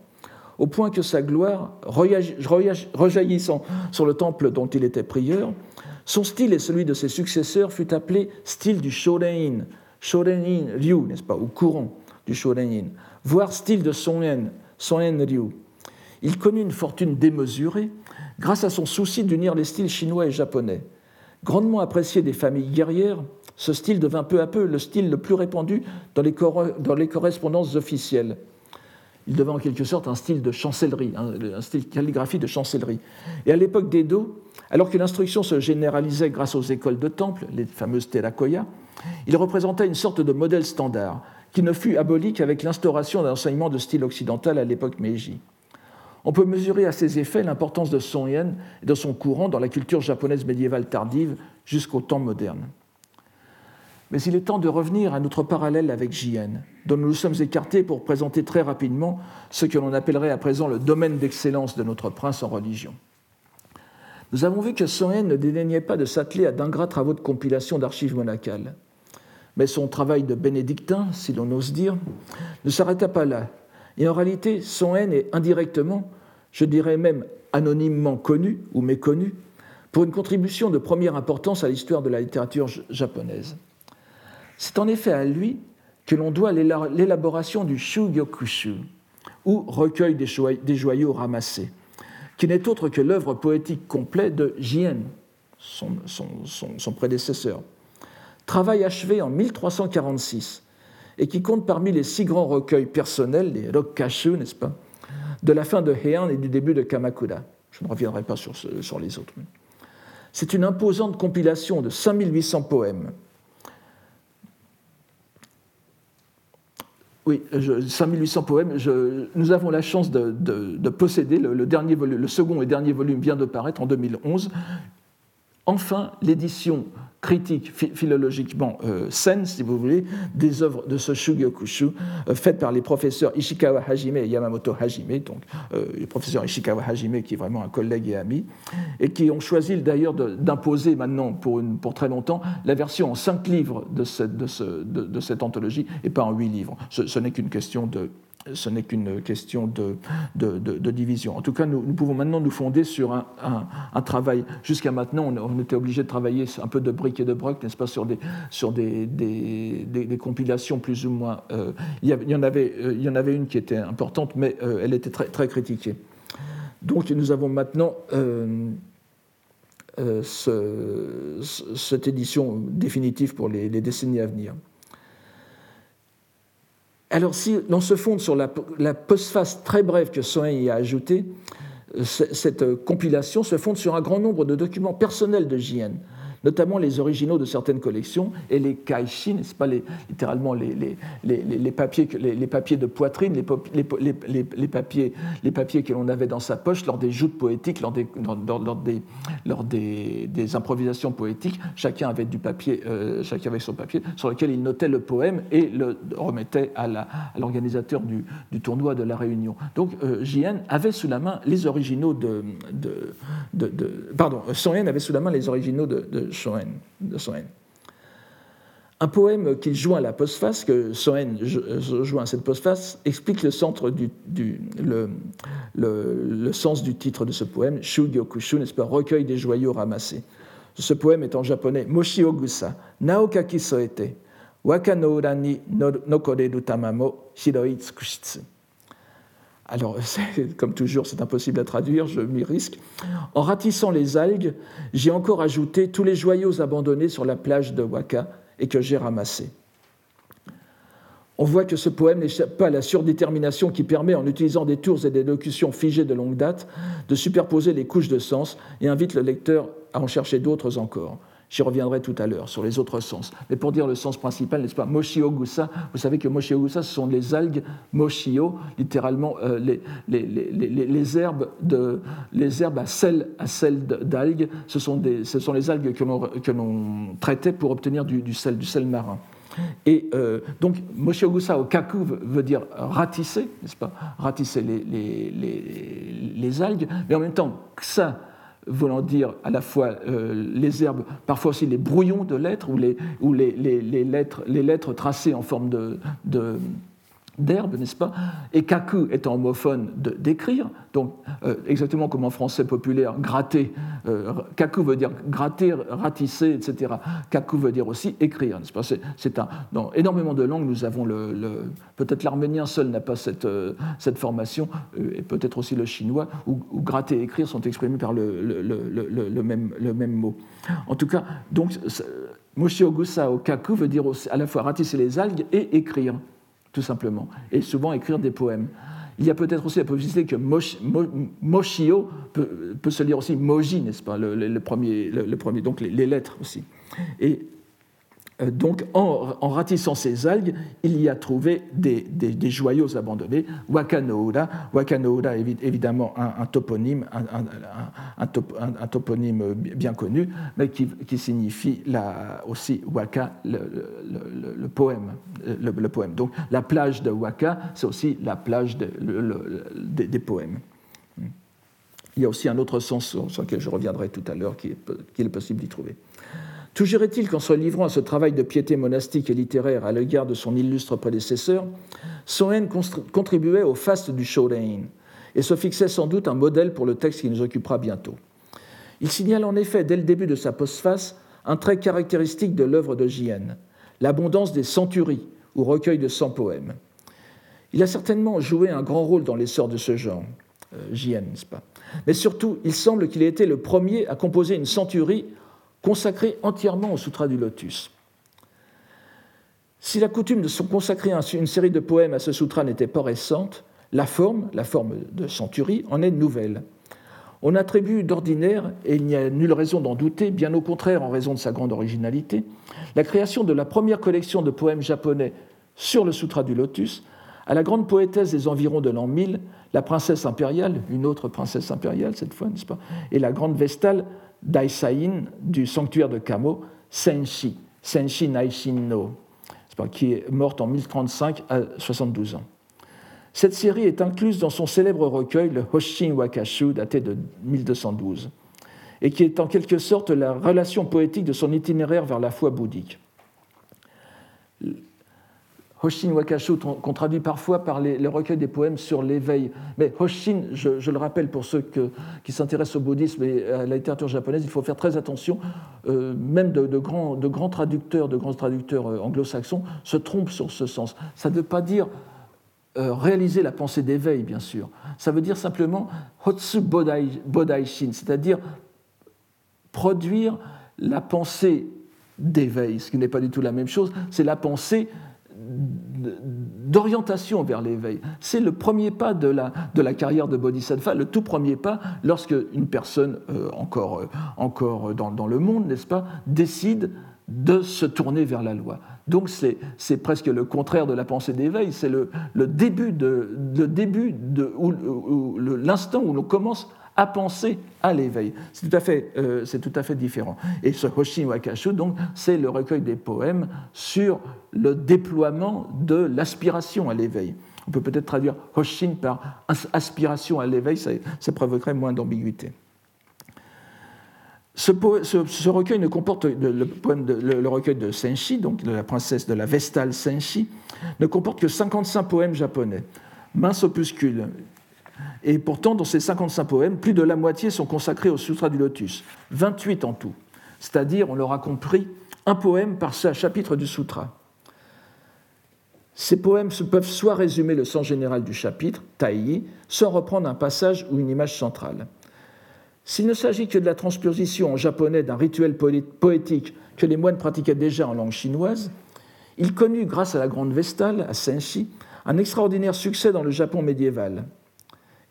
au point que sa gloire, rejaillissant sur le temple dont il était prieur, son style et celui de ses successeurs fut appelé style du Shorenin, Shorenin Ryu, n'est-ce pas, ou courant du Shorenin, voire style de Son Yen, Son Yen Ryu. Il connut une fortune démesurée grâce à son souci d'unir les styles chinois et japonais. Grandement apprécié des familles guerrières, ce style devint peu à peu le style le plus répandu dans les, correspondances officielles. Il devint en quelque sorte un style de chancellerie, un, style calligraphie de chancellerie. Et à l'époque d'Edo, alors que l'instruction se généralisait grâce aux écoles de temple, les fameuses Terakoya, il représentait une sorte de modèle standard qui ne fut aboli qu'avec l'instauration d'un enseignement de style occidental à l'époque Meiji. On peut mesurer à ces effets l'importance de Son Yen et de son courant dans la culture japonaise médiévale tardive jusqu'au temps moderne. Mais il est temps de revenir à notre parallèle avec Jien, dont nous nous sommes écartés pour présenter très rapidement ce que l'on appellerait à présent le domaine d'excellence de notre prince en religion. Nous avons vu que Soen ne dédaignait pas de s'atteler à d'ingrats travaux de compilation d'archives monacales. Mais son travail de bénédictin, si l'on ose dire, ne s'arrêta pas là. Et en réalité, Soen est indirectement, je dirais même anonymement connu ou méconnu, pour une contribution de première importance à l'histoire de la littérature japonaise. C'est en effet à lui que l'on doit l'élaboration du Shugyokushu, ou recueil des joyaux ramassés, qui n'est autre que l'œuvre poétique complète de Jien, son, prédécesseur. Travail achevé en 1346 et qui compte parmi les six grands recueils personnels, les Rokkashu, n'est-ce pas, de la fin de Heian et du début de Kamakura. Je ne reviendrai pas sur, sur les autres. C'est une imposante compilation de 5800 poèmes, Oui, 5800 poèmes. nous avons la chance de, posséder le, dernier le second et dernier volume vient de paraître en 2011. Enfin, l'édition critique philologiquement euh, saine, si vous voulez, des œuvres de ce Shugyokushu, euh, faites par les professeurs Ishikawa Hajime et Yamamoto Hajime, donc euh, le professeur Ishikawa Hajime qui est vraiment un collègue et ami, et qui ont choisi d'ailleurs d'imposer maintenant pour, très longtemps la version en cinq livres de, cette anthologie et pas en huit livres. ce n'est qu'une question de ce n'est qu'une question de, division. En tout cas, nous, pouvons maintenant nous fonder sur un, travail. Jusqu'à maintenant, on, était obligé de travailler un peu de briques et de broc, n'est-ce pas, sur des, compilations plus ou moins. Euh, il, y en avait, euh, il y en avait une qui était importante, mais euh, elle était très critiquée. Donc, nous avons maintenant cette édition définitive pour les décennies à venir. Alors si l'on se fonde sur la, postface très brève que Soen y a ajoutée, euh, cette compilation se fonde sur un grand nombre de documents personnels de Jien, notamment les originaux de certaines collections et les kaishi, n'est-ce pas, les, littéralement les, papiers, les, papiers de poitrine, les, papiers, les papiers que l'on avait dans sa poche lors des joutes poétiques, lors des, improvisations poétiques. Chacun avait du papier, euh, chacun avait son papier sur lequel il notait le poème et le remettait à l'organisateur du, tournoi de la Réunion. Donc euh, avait sous la main les originaux de, de, de, pardon, Son avait sous la main les originaux de de Un poème qu'il joint à la postface, que Soen joint à cette postface, explique le, centre du, le, le, sens du titre de ce poème, Shugyokushu, n'est-ce pas, recueil des joyaux ramassés. Ce poème est en japonais Moshi Ogusa, Naokaki Soete, Waka no urani nokoreru tamamo, Hiroi tsukushitsu. Alors, comme toujours, c'est impossible à traduire, je m'y risque. En ratissant les algues, j'ai encore ajouté tous les joyaux abandonnés sur la plage de Waka et que j'ai ramassés. On voit que ce poème n'échappe pas à la surdétermination qui permet, en utilisant des tours et des locutions figées de longue date, de superposer les couches de sens et invite le lecteur à en chercher d'autres encore. J'y reviendrai tout à l'heure sur les autres sens. Mais pour dire le sens principal, n'est-ce pas Moshio Gusa, vous savez que Moshio Gusa, ce sont les algues Moshio, littéralement euh, les, les, les, les, herbes de, les herbes à sel, à sel d'algues. Ce, sont ce sont les algues que l'on traitait pour obtenir du, du, sel, du sel marin. Et euh, donc, Moshiogusa au kaku veut dire ratisser, n'est-ce pas Ratisser les, les, les, les, algues, mais en même temps, ça voulant dire à la fois euh, les herbes, parfois aussi les brouillons de lettres ou les, lettres, tracées en forme de d'herbe, n'est-ce pas? Et kaku étant homophone d'écrire, donc euh, exactement comme en français populaire, gratter, euh, kaku veut dire gratter, ratisser, etc. Kaku veut dire aussi écrire, n'est-ce pas? C'est un, dans énormément de langues, nous avons le, peut-être l'arménien seul n'a pas cette, euh, cette formation, et peut-être aussi le chinois, où, gratter et écrire sont exprimés par le, le, même, le même mot. En tout cas, donc, Moshiogusa au kaku veut dire à la fois ratisser les algues et écrire tout simplement, et souvent écrire des poèmes. Il y a peut-être aussi la possibilité que Moshio peut, se lire aussi Moji, n'est-ce pas le, premier, le, premier, donc les, lettres aussi. Donc, en, ratissant ces algues, il y a trouvé des, joyaux abandonnés. Wakanouda, Wakanouda évidemment un, toponyme, un, toponyme bien connu, mais qui, signifie aussi Waka, le, poème, le, poème. Donc, la plage de Waka, c'est aussi la plage des poèmes. Il y a aussi un autre sens sur lequel je reviendrai tout à l'heure qu'il est possible d'y trouver. Toujours est-il qu'en se livrant à ce travail de piété monastique et littéraire à l'égard de son illustre prédécesseur, Soen contribuait au faste du Shorein et se fixait sans doute un modèle pour le texte qui nous occupera bientôt. Il signale en effet, dès le début de sa postface, un trait caractéristique de l'œuvre de Jien, l'abondance des centuries, ou recueils de cent poèmes. Il a certainement joué un grand rôle dans l'essor de ce genre, euh, Jien, n'est-ce pas? Mais surtout, il semble qu'il ait été le premier à composer une centurie consacré entièrement au Sutra du Lotus. Si la coutume de consacrer une série de poèmes à ce sutra n'était pas récente, la forme, la forme de centurie, en est nouvelle. On attribue d'ordinaire, et il n'y a nulle raison d'en douter, bien au contraire en raison de sa grande originalité, la création de la première collection de poèmes japonais sur le Sutra du Lotus à la grande poétesse des environs de l'an 1000, la princesse impériale, une autre princesse impériale cette fois, n'est-ce pas, et la grande Vestale Daisain du sanctuaire de Kamo, Senshi, Senshi Naishin no, qui est morte en 1035 à 72 ans. Cette série est incluse dans son célèbre recueil, le Hoshin Wakashu, daté de 1212, et qui est en quelque sorte la relation poétique de son itinéraire vers la foi bouddhique. Hoshin Wakashu, qu'on traduit parfois par les, recueils des poèmes sur l'éveil. Mais Hoshin, je, le rappelle pour ceux qui s'intéressent au bouddhisme et à la littérature japonaise, il faut faire très attention. Euh, même de, grands, traducteurs, de grands traducteurs euh, anglo-saxons se trompent sur ce sens. Ça ne veut pas dire euh, réaliser la pensée d'éveil, bien sûr. Ça veut dire simplement Hotsu Bodai, Bodaishin, c'est-à-dire produire la pensée d'éveil, ce qui n'est pas du tout la même chose, c'est la pensée d'orientation vers l'éveil. C'est le premier pas de la, de la carrière de Bodhisattva, le tout premier pas lorsque une personne euh, encore, euh, encore dans, dans, le monde, n'est-ce pas, décide de se tourner vers la loi. Donc c'est presque le contraire de la pensée d'éveil, c'est le, le, début de, le début de, l'instant où l'on commence à penser à l'éveil. C'est tout, à fait, euh, tout à fait différent. Et ce Hoshin Wakashu, donc, c'est le recueil des poèmes sur le déploiement de l'aspiration à l'éveil. On peut peut-être traduire Hoshin par aspiration à l'éveil, ça, provoquerait moins d'ambiguïté. Ce, recueil ne comporte le, le, recueil de Senshi, donc de la princesse de la Vestale Senshi, ne comporte que 55 poèmes japonais. Mince opuscule, et pourtant, dans ces 55 poèmes, plus de la moitié sont consacrés au Sutra du Lotus, 28 en tout. C'est-à-dire, on leur a compris un poème par chapitre du Sutra. Ces poèmes peuvent soit résumer le sens général du chapitre, taï, soit reprendre un passage ou une image centrale. S'il ne s'agit que de la transposition en japonais d'un rituel poétique que les moines pratiquaient déjà en langue chinoise, il connut, grâce à la grande Vestale, à Senshi, un extraordinaire succès dans le Japon médiéval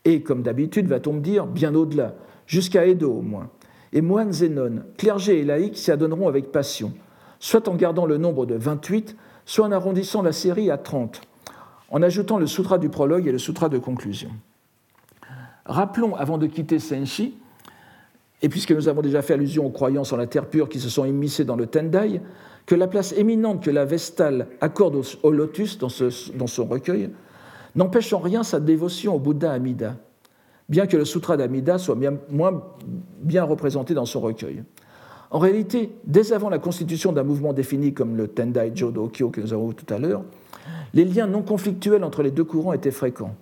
et, comme d'habitude, va-t-on me dire, bien au-delà, jusqu'à Edo au moins. Et moines et nonnes, clergés et laïcs s'y adonneront avec passion, soit en gardant le nombre de 28, soit en arrondissant la série à 30, en ajoutant le sutra du prologue et le sutra de conclusion. Rappelons, avant de quitter Senshi, et puisque nous avons déjà fait allusion aux croyances en la terre pure qui se sont immiscées dans le Tendai, que la place éminente que la Vestale accorde au lotus dans, dans son recueil n'empêche en rien sa dévotion au Bouddha Amida, bien que le Sutra d'Amida soit bien, moins bien représenté dans son recueil. En réalité, dès avant la constitution d'un mouvement défini comme le Tendai Jodo Kyo que nous avons vu tout à l'heure, les liens non conflictuels entre les deux courants étaient fréquents.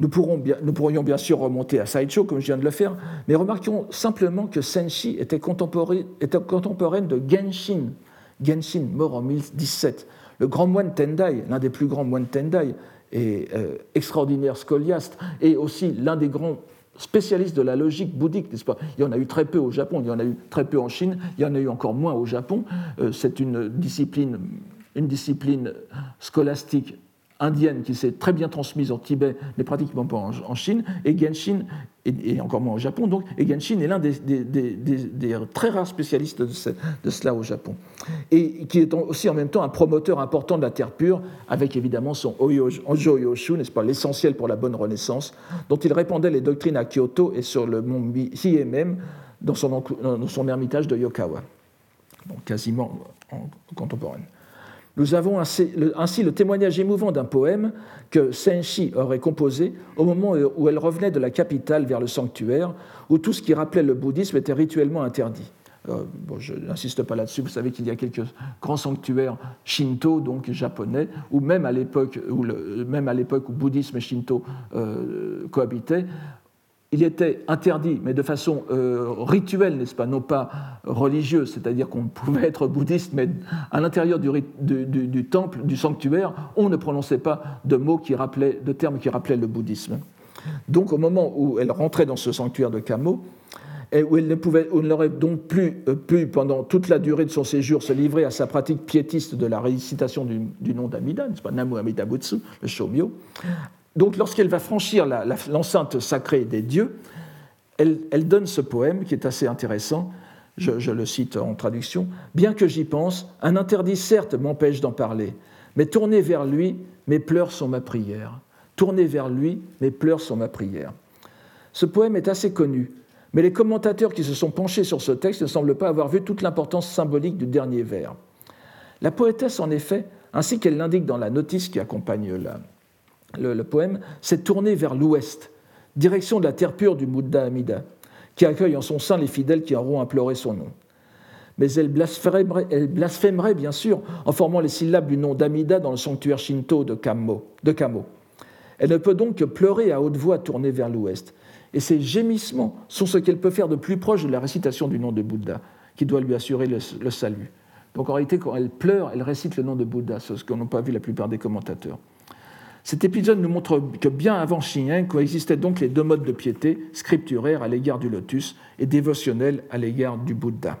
Nous, pourrions bien sûr remonter à Saicho, comme je viens de le faire, mais remarquons simplement que Senshi était contemporaine, était contemporaine de Genshin, Genshin, mort en 1017, le grand moine Tendai, l'un des plus grands moines Tendai, et euh, extraordinaire scoliaste, et aussi l'un des grands spécialistes de la logique bouddhique, n'est-ce pas? Il y en a eu très peu au Japon, il y en a eu très peu en Chine, il y en a eu encore moins au Japon. Euh, c'est une discipline, une discipline scolastique indienne qui s'est très bien transmise au Tibet, mais pratiquement pas en, Chine, et Genshin, et, encore moins au Japon, donc, et Genshin est l'un des, très rares spécialistes de, cela au Japon, et qui est aussi en même temps un promoteur important de la terre pure, avec évidemment son Ojo Yoshu, n'est-ce pas, l'essentiel pour la bonne renaissance, dont il répandait les doctrines à Kyoto et sur le mont Hiei dans son, dans son ermitage de Yokawa, quasiment contemporaine. Nous avons ainsi le, témoignage émouvant d'un poème que Senshi aurait composé au moment où elle revenait de la capitale vers le sanctuaire, où tout ce qui rappelait le bouddhisme était rituellement interdit. Euh, je n'insiste pas là-dessus, vous savez qu'il y a quelques grands sanctuaires shinto, donc japonais, ou même à l'époque où, même à l'époque où bouddhisme et shinto euh, cohabitaient, il était interdit, mais de façon euh, rituelle, n'est-ce pas, non pas religieuse, c'est-à-dire qu'on pouvait être bouddhiste, mais à l'intérieur du, temple, du sanctuaire, on ne prononçait pas de mots qui rappelaient, de termes qui rappelaient le bouddhisme. Donc au moment où elle rentrait dans ce sanctuaire de Kamo, et où elle ne pouvait, n'aurait donc plus, euh, plus, pendant toute la durée de son séjour, se livrer à sa pratique piétiste de la récitation du, nom d'Amida, n'est-ce pas, Namu Amida Butsu, le Shomyo, donc lorsqu'elle va franchir l'enceinte sacrée des dieux, elle, donne ce poème qui est assez intéressant, je, le cite en traduction, Bien que j'y pense, un interdit certes m'empêche d'en parler, mais tourner vers lui, mes pleurs sont ma prière. Tourner vers lui, mes pleurs sont ma prière. Ce poème est assez connu, mais les commentateurs qui se sont penchés sur ce texte ne semblent pas avoir vu toute l'importance symbolique du dernier vers. La poétesse, en effet, ainsi qu'elle l'indique dans la notice qui accompagne la, le, poème, s'est tourné vers l'ouest, direction de la terre pure du Bouddha Amida, qui accueille en son sein les fidèles qui auront imploré son nom. Mais elle blasphémerait, bien sûr en formant les syllabes du nom d'Amida dans le sanctuaire shinto de Kamo, de Kamo. Elle ne peut donc que pleurer à haute voix tournée vers l'ouest. Et ces gémissements sont ce qu'elle peut faire de plus proche de la récitation du nom de Bouddha, qui doit lui assurer le, le salut. Donc en réalité, quand elle pleure, elle récite le nom de Bouddha, ce qu'on n'a pas vu la plupart des commentateurs. Cet épisode nous montre que bien avant Xinyan coexistaient donc les deux modes de piété, scripturaire à l'égard du lotus et dévotionnel à l'égard du Bouddha.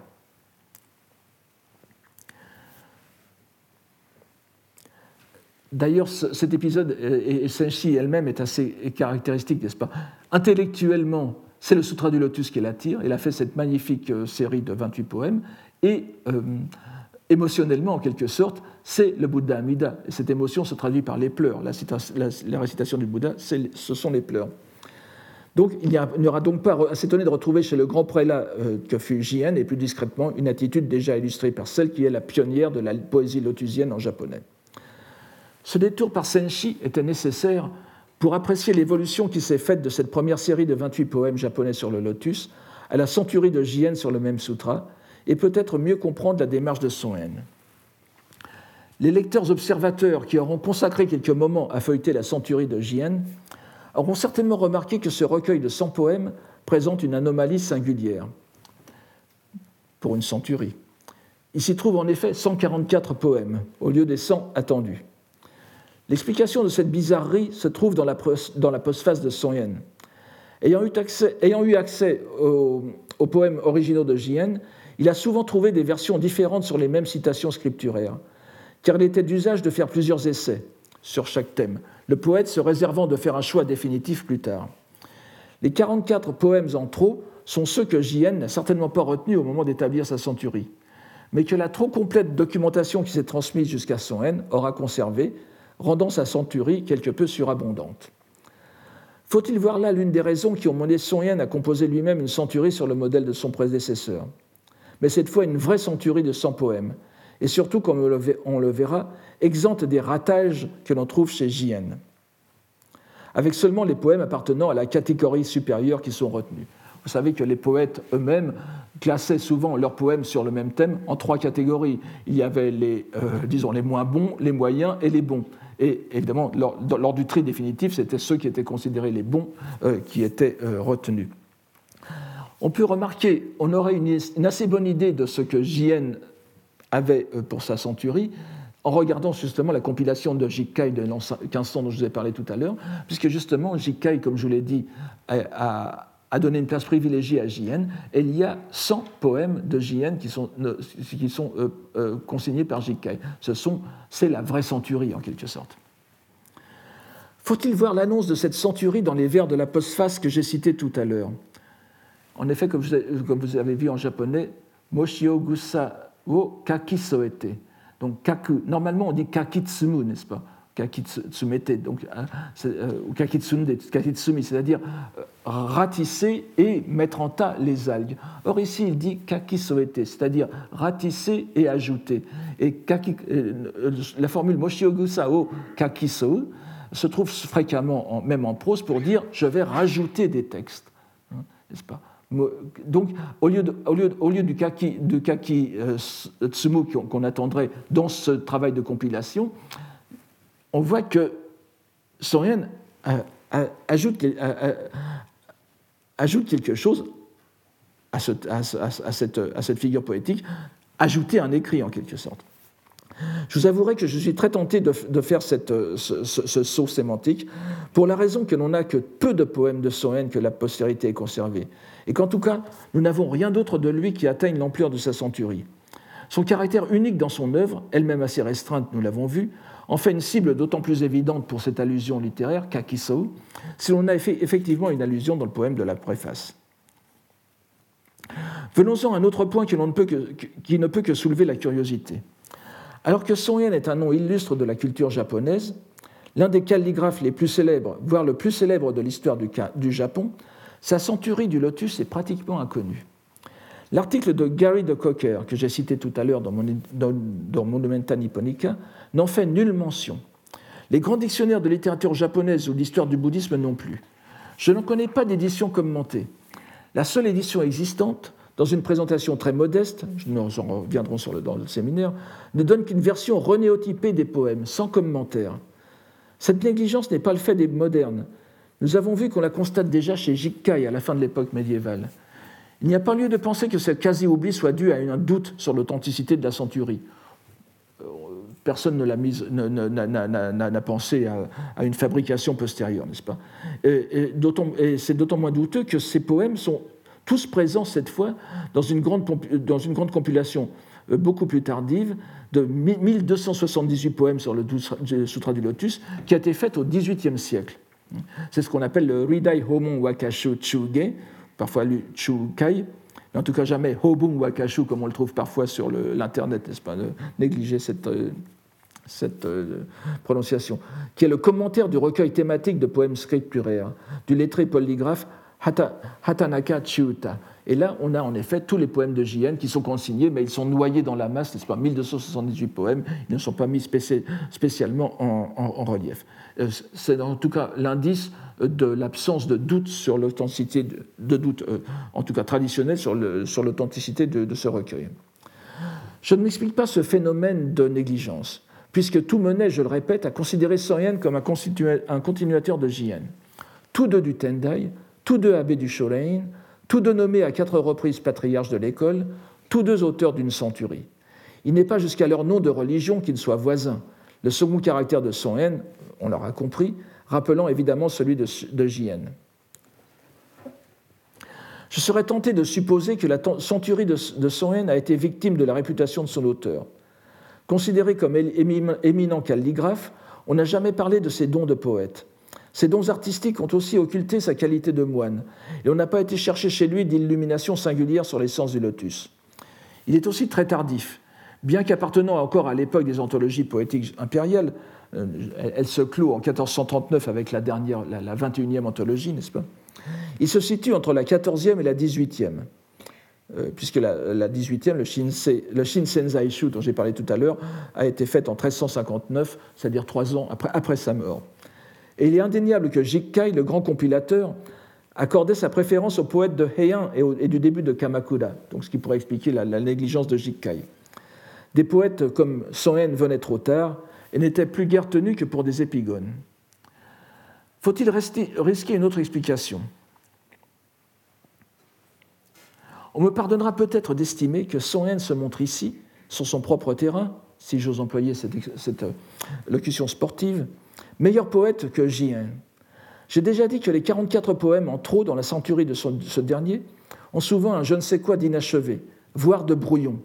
D'ailleurs, cet épisode, et Senshi elle-même est assez caractéristique, n'est-ce pas? Intellectuellement, c'est le Sutra du Lotus qui l'attire. Elle a fait cette magnifique euh, série de 28 poèmes. Et euh, émotionnellement, en quelque sorte, c'est le Bouddha Amida. Et cette émotion se traduit par les pleurs. La, récitation du Bouddha, ce sont les pleurs. Donc il n'y aura donc pas à s'étonner de retrouver chez le grand prélat euh, que fut Jien, et plus discrètement, une attitude déjà illustrée par celle qui est la pionnière de la poésie lotusienne en japonais. Ce détour par Senshi était nécessaire pour apprécier l'évolution qui s'est faite de cette première série de 28 poèmes japonais sur le lotus à la centurie de Jien sur le même sutra, et peut-être mieux comprendre la démarche de Son Les lecteurs observateurs qui auront consacré quelques moments à feuilleter la centurie de Jien auront certainement remarqué que ce recueil de 100 poèmes présente une anomalie singulière pour une centurie. Il s'y trouve en effet 144 poèmes au lieu des 100 attendus. L'explication de cette bizarrerie se trouve dans la, postface de Son Ayant eu accès, ayant eu accès aux, aux, poèmes originaux de Jien, il a souvent trouvé des versions différentes sur les mêmes citations scripturaires, car il était d'usage de faire plusieurs essais sur chaque thème, le poète se réservant de faire un choix définitif plus tard. Les 44 poèmes en trop sont ceux que J.N. n'a certainement pas retenus au moment d'établir sa centurie, mais que la trop complète documentation qui s'est transmise jusqu'à son N aura conservé, rendant sa centurie quelque peu surabondante. Faut-il voir là l'une des raisons qui ont mené Son Yen à composer lui-même une centurie sur le modèle de son prédécesseur? Mais cette fois une vraie centurie de 100 poèmes, et surtout, comme on le verra, exempte des ratages que l'on trouve chez J.N., avec seulement les poèmes appartenant à la catégorie supérieure qui sont retenus. Vous savez que les poètes eux-mêmes classaient souvent leurs poèmes sur le même thème en trois catégories. Il y avait les, euh, disons, les moins bons, les moyens et les bons. Et évidemment, lors, du tri définitif, c'était ceux qui étaient considérés les bons euh, qui étaient euh, retenus on peut remarquer, on aurait une, assez bonne idée de ce que Jien avait euh, pour sa centurie en regardant justement la compilation de Jikai de 1500 dont je vous ai parlé tout à l'heure, puisque justement Jikai, comme je vous l'ai dit, a, donné une place privilégiée à Jien, et il y a 100 poèmes de Jien qui sont, sont euh, euh, consignés par Jikai. C'est la vraie centurie en quelque sorte. Faut-il voir l'annonce de cette centurie dans les vers de la postface que j'ai cités tout à l'heure? En effet, comme vous avez vu en japonais, Moshio Gusa Kakisoete. Donc, kaku, normalement on dit kakitsumu, n'est-ce pas? Kakitsumete, donc, hein, euh, ou kakitsumi, c'est-à-dire euh, ratisser et mettre en tas les algues. Or ici, il dit kakisoete, c'est-à-dire ratisser et ajouter. Et euh, la formule moshiogusa o kakiso se trouve fréquemment, même en prose, pour dire je vais rajouter des textes. Hein, n'est-ce pas? Donc, au lieu, du kaki, du kaki tsumu qu'on attendrait dans ce travail de compilation, on voit que Soren ajoute, quelque chose à, cette, figure poétique, ajouter un écrit en quelque sorte. Je vous avouerai que je suis très tenté de, faire ce, saut sémantique pour la raison que l'on n'a que peu de poèmes de Soren que la postérité ait conservé, et qu'en tout cas, nous n'avons rien d'autre de lui qui atteigne l'ampleur de sa centurie. Son caractère unique dans son œuvre, elle-même assez restreinte, nous l'avons vu, en fait une cible d'autant plus évidente pour cette allusion littéraire, Kakiso, si l'on a fait effectivement une allusion dans le poème de la préface. Venons-en à un autre point qui ne peut que soulever la curiosité. Alors que Son Yen est un nom illustre de la culture japonaise, l'un des calligraphes les plus célèbres, voire le plus célèbre de l'histoire du, Japon, sa centurie du lotus est pratiquement inconnue. L'article de Gary de Cocker, que j'ai cité tout à l'heure dans, dans, Monumenta Nipponica, n'en fait nulle mention. Les grands dictionnaires de littérature japonaise ou d'histoire du bouddhisme non plus. Je n'en connais pas d'édition commentée. La seule édition existante, dans une présentation très modeste, nous en reviendrons sur le, dans le séminaire, ne donne qu'une version renéotypée des poèmes, sans commentaire. Cette négligence n'est pas le fait des modernes. Nous avons vu qu'on la constate déjà chez Jikkai à la fin de l'époque médiévale. Il n'y a pas lieu de penser que ce quasi-oubli soit dû à un doute sur l'authenticité de la centurie. Euh, personne n'a pensé à, une fabrication postérieure, n'est-ce pas? Et c'est d'autant moins douteux que ces poèmes sont tous présents cette fois dans une grande, dans une grande compilation euh, beaucoup plus tardive de 1278 poèmes sur le Sutra du Lotus qui a été faite au XVIIIe siècle. C'est ce qu'on appelle le Ridai Homon Wakashu Chuge, parfois lu Chukai, mais en tout cas jamais Hobung Wakashu comme on le trouve parfois sur l'Internet, n'est-ce pas Négliger cette, euh, cette euh, prononciation, qui est le commentaire du recueil thématique de poèmes scripturaires du lettré polygraphe Hatanaka Chiuta. Et là, on a en effet tous les poèmes de JN qui sont consignés, mais ils sont noyés dans la masse, n'est-ce pas? 1278 poèmes, ils ne sont pas mis spécialement en relief. Euh, c'est en tout cas l'indice de l'absence de doute sur l'authenticité, de doute euh, en tout cas traditionnel sur l'authenticité de, ce recueil. Je ne m'explique pas ce phénomène de négligence, puisque tout menait, je le répète, à considérer Sorien comme un, continuateur de Jien. Tous deux du Tendai, tous deux abbés du Shorein, tous deux nommés à quatre reprises patriarches de l'école, tous deux auteurs d'une centurie. Il n'est pas jusqu'à leur nom de religion qu'ils soient voisins. Le second caractère de Son on l'aura compris, rappelant évidemment celui de, de. Je serais tenté de supposer que la centurie de, de a été victime de la réputation de son auteur. Considéré comme éminent calligraphe, on n'a jamais parlé de ses dons de poète. Ses dons artistiques ont aussi occulté sa qualité de moine, et on n'a pas été chercher chez lui d'illumination singulière sur l'essence du lotus. Il est aussi très tardif. Bien qu'appartenant encore à l'époque des anthologies poétiques impériales, euh, elle se clôt en 1439 avec la dernière, la, 21e anthologie, n'est-ce pas? Il se situe entre la 14e et la 18e, euh, puisque la, 18e, le, Shinsei, le dont j'ai parlé tout à l'heure, a été faite en 1359, c'est-à-dire trois ans après, sa mort. Et il est indéniable que Jikkai, le grand compilateur, accordait sa préférence aux poètes de Heian et, du début de Kamakura, donc ce qui pourrait expliquer la, négligence de Jikkai. Des poètes comme Soen venaient trop tard, et n'était plus guère tenu que pour des épigones. Faut-il risquer une autre explication? On me pardonnera peut-être d'estimer que Haine se montre ici, sur son propre terrain, si j'ose employer cette, euh, locution sportive, meilleur poète que J.N. J'ai déjà dit que les 44 poèmes en trop dans la centurie de ce dernier ont souvent un je ne sais quoi d'inachevé, voire de brouillon,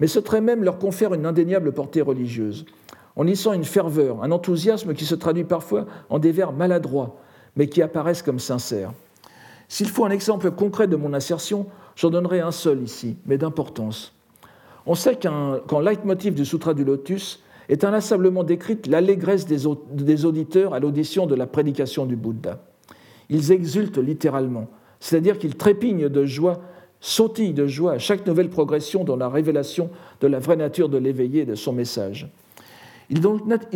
mais ce trait même leur confère une indéniable portée religieuse On y sent une ferveur, un enthousiasme qui se traduit parfois en des vers maladroits, mais qui apparaissent comme sincères. S'il faut un exemple concret de mon assertion, j'en donnerai un seul ici, mais d'importance. On sait qu'en leitmotiv du Sutra du Lotus est inlassablement décrite l'allégresse des auditeurs à l'audition de la prédication du Bouddha. Ils exultent littéralement, c'est-à-dire qu'ils trépignent de joie, sautillent de joie à chaque nouvelle progression dans la révélation de la vraie nature de l'éveillé et de son message. Il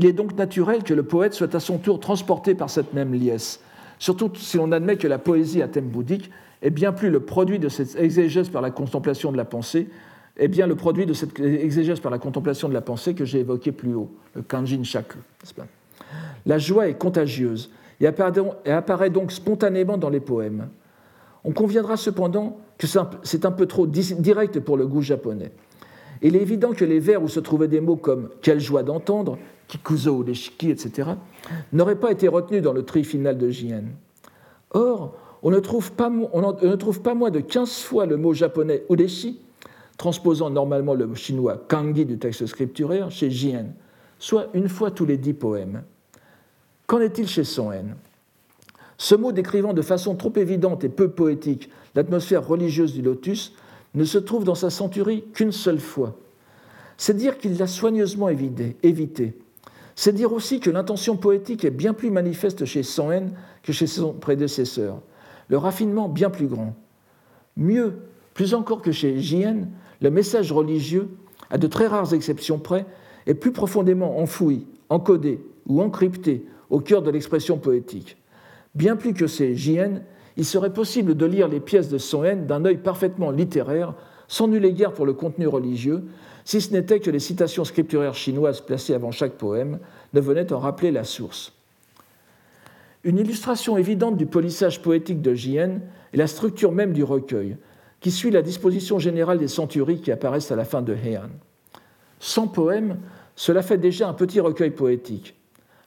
est donc naturel que le poète soit à son tour transporté par cette même liesse, surtout si l'on admet que la poésie à thème bouddhique est bien plus le produit de cette exégèse par la contemplation de la pensée, est bien le produit de cette exégèse par la contemplation de la pensée que j'ai évoqué plus haut, le kanjin shaku. La joie est contagieuse et apparaît donc spontanément dans les poèmes. On conviendra cependant que c'est un peu trop direct pour le goût japonais. Il est évident que les vers où se trouvaient des mots comme quelle joie d'entendre, kikuzo ou shiki, etc., n'auraient pas été retenus dans le tri final de Jien. Or, on ne, trouve pas, on ne trouve pas moins de 15 fois le mot japonais udeshi, transposant normalement le chinois kangi du texte scripturaire, chez Jien, soit une fois tous les dix poèmes. Qu'en est-il chez Son Ce mot décrivant de façon trop évidente et peu poétique l'atmosphère religieuse du lotus ne se trouve dans sa centurie qu'une seule fois. C'est dire qu'il l'a soigneusement évité. C'est dire aussi que l'intention poétique est bien plus manifeste chez Son que chez son prédécesseur, le raffinement bien plus grand. Mieux, plus encore que chez Jien, le message religieux, à de très rares exceptions près, est plus profondément enfoui, encodé ou encrypté au cœur de l'expression poétique. Bien plus que chez Jien, il serait possible de lire les pièces de Sohen d'un œil parfaitement littéraire, sans nul égard pour le contenu religieux, si ce n'était que les citations scripturaires chinoises placées avant chaque poème ne venaient en rappeler la source. Une illustration évidente du polissage poétique de Jien est la structure même du recueil, qui suit la disposition générale des centuries qui apparaissent à la fin de Heian. Sans poème, cela fait déjà un petit recueil poétique,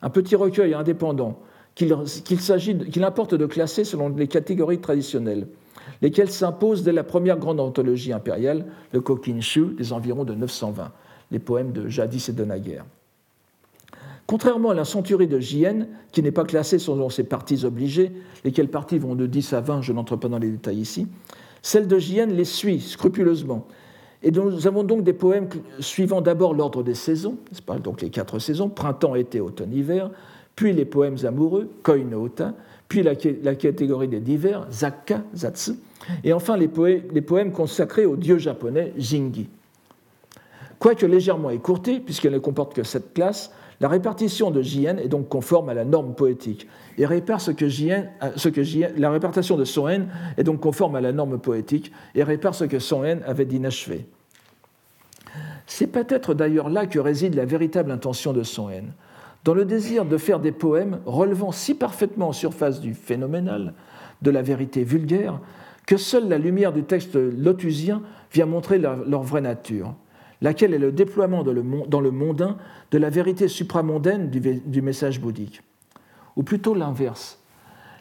un petit recueil indépendant, qu'il importe de classer selon les catégories traditionnelles, lesquelles s'imposent dès la première grande anthologie impériale, le Kokinshu, des environs de 920, les poèmes de jadis et de naguère. Contrairement à la centurie de Jien, qui n'est pas classée selon ses parties obligées, lesquelles parties vont de 10 à 20, je n'entre pas dans les détails ici, celle de Jien les suit scrupuleusement. Et nous avons donc des poèmes suivant d'abord l'ordre des saisons, donc les quatre saisons, printemps, été, automne, hiver, puis les poèmes amoureux, koi puis la, catégorie des divers, zakka, zatsu, et enfin les, poèmes consacrés au dieu japonais, jingi. Quoique légèrement écourtée, puisqu'elle ne comporte que sept classes, la répartition de Jien est donc conforme à la norme poétique. Et répare ce que, Jien, ce que la répartition de est donc conforme à la norme poétique et répare ce que Soen avait d'inachevé. C'est peut-être d'ailleurs là que réside la véritable intention de Soen. Dans le désir de faire des poèmes relevant si parfaitement en surface du phénoménal, de la vérité vulgaire, que seule la lumière du texte lotusien vient montrer leur, vraie nature, laquelle est le déploiement dans le mondain de la vérité supramondaine du, message bouddhique? Ou plutôt l'inverse.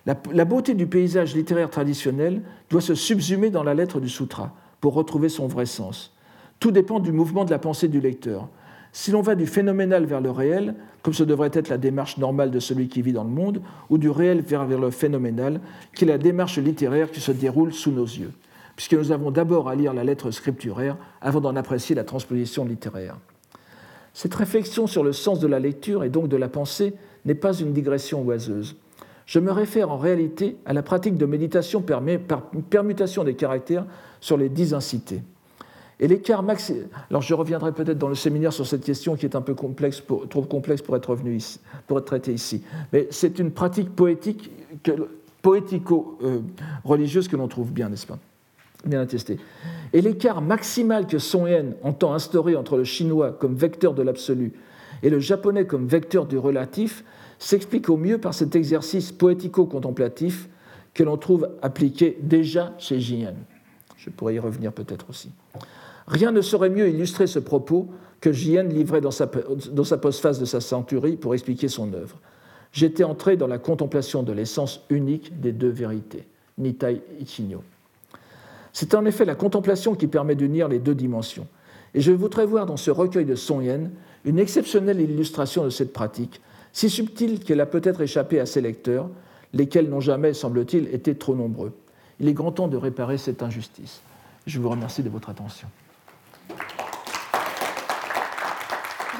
La, beauté du paysage littéraire traditionnel doit se subsumer dans la lettre du sutra pour retrouver son vrai sens. Tout dépend du mouvement de la pensée du lecteur. Si l'on va du phénoménal vers le réel, comme ce devrait être la démarche normale de celui qui vit dans le monde, ou du réel vers, le phénoménal, qui est la démarche littéraire qui se déroule sous nos yeux, puisque nous avons d'abord à lire la lettre scripturaire avant d'en apprécier la transposition littéraire. Cette réflexion sur le sens de la lecture et donc de la pensée n'est pas une digression oiseuse. Je me réfère en réalité à la pratique de méditation par permutation des caractères sur les dix incités. Et l'écart. Alors je reviendrai peut-être dans le séminaire sur cette question qui est un peu complexe, trop complexe pour être, revenu ici, pour être traitée ici. Mais c'est une pratique poétique, poético-religieuse que l'on trouve bien, n'est-ce pas? Bien attesté. Et l'écart maximal que Son Yen entend instaurer entre le chinois comme vecteur de l'absolu et le japonais comme vecteur du relatif s'explique au mieux par cet exercice poético-contemplatif que l'on trouve appliqué déjà chez Jian. Je pourrais y revenir peut-être aussi. Rien ne saurait mieux illustrer ce propos que Jien livrait dans sa, dans sa postface de sa centurie pour expliquer son œuvre. J'étais entré dans la contemplation de l'essence unique des deux vérités, Nitai Ichinyo. C'est en effet la contemplation qui permet d'unir les deux dimensions. Et je voudrais voir dans ce recueil de Song Yen une exceptionnelle illustration de cette pratique, si subtile qu'elle a peut-être échappé à ses lecteurs, lesquels n'ont jamais, semble-t-il, été trop nombreux. Il est grand temps de réparer cette injustice. Je vous remercie de votre attention.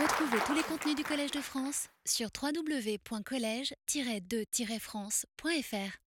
Retrouvez tous les contenus du Collège de France sur www.colège-2-france.fr.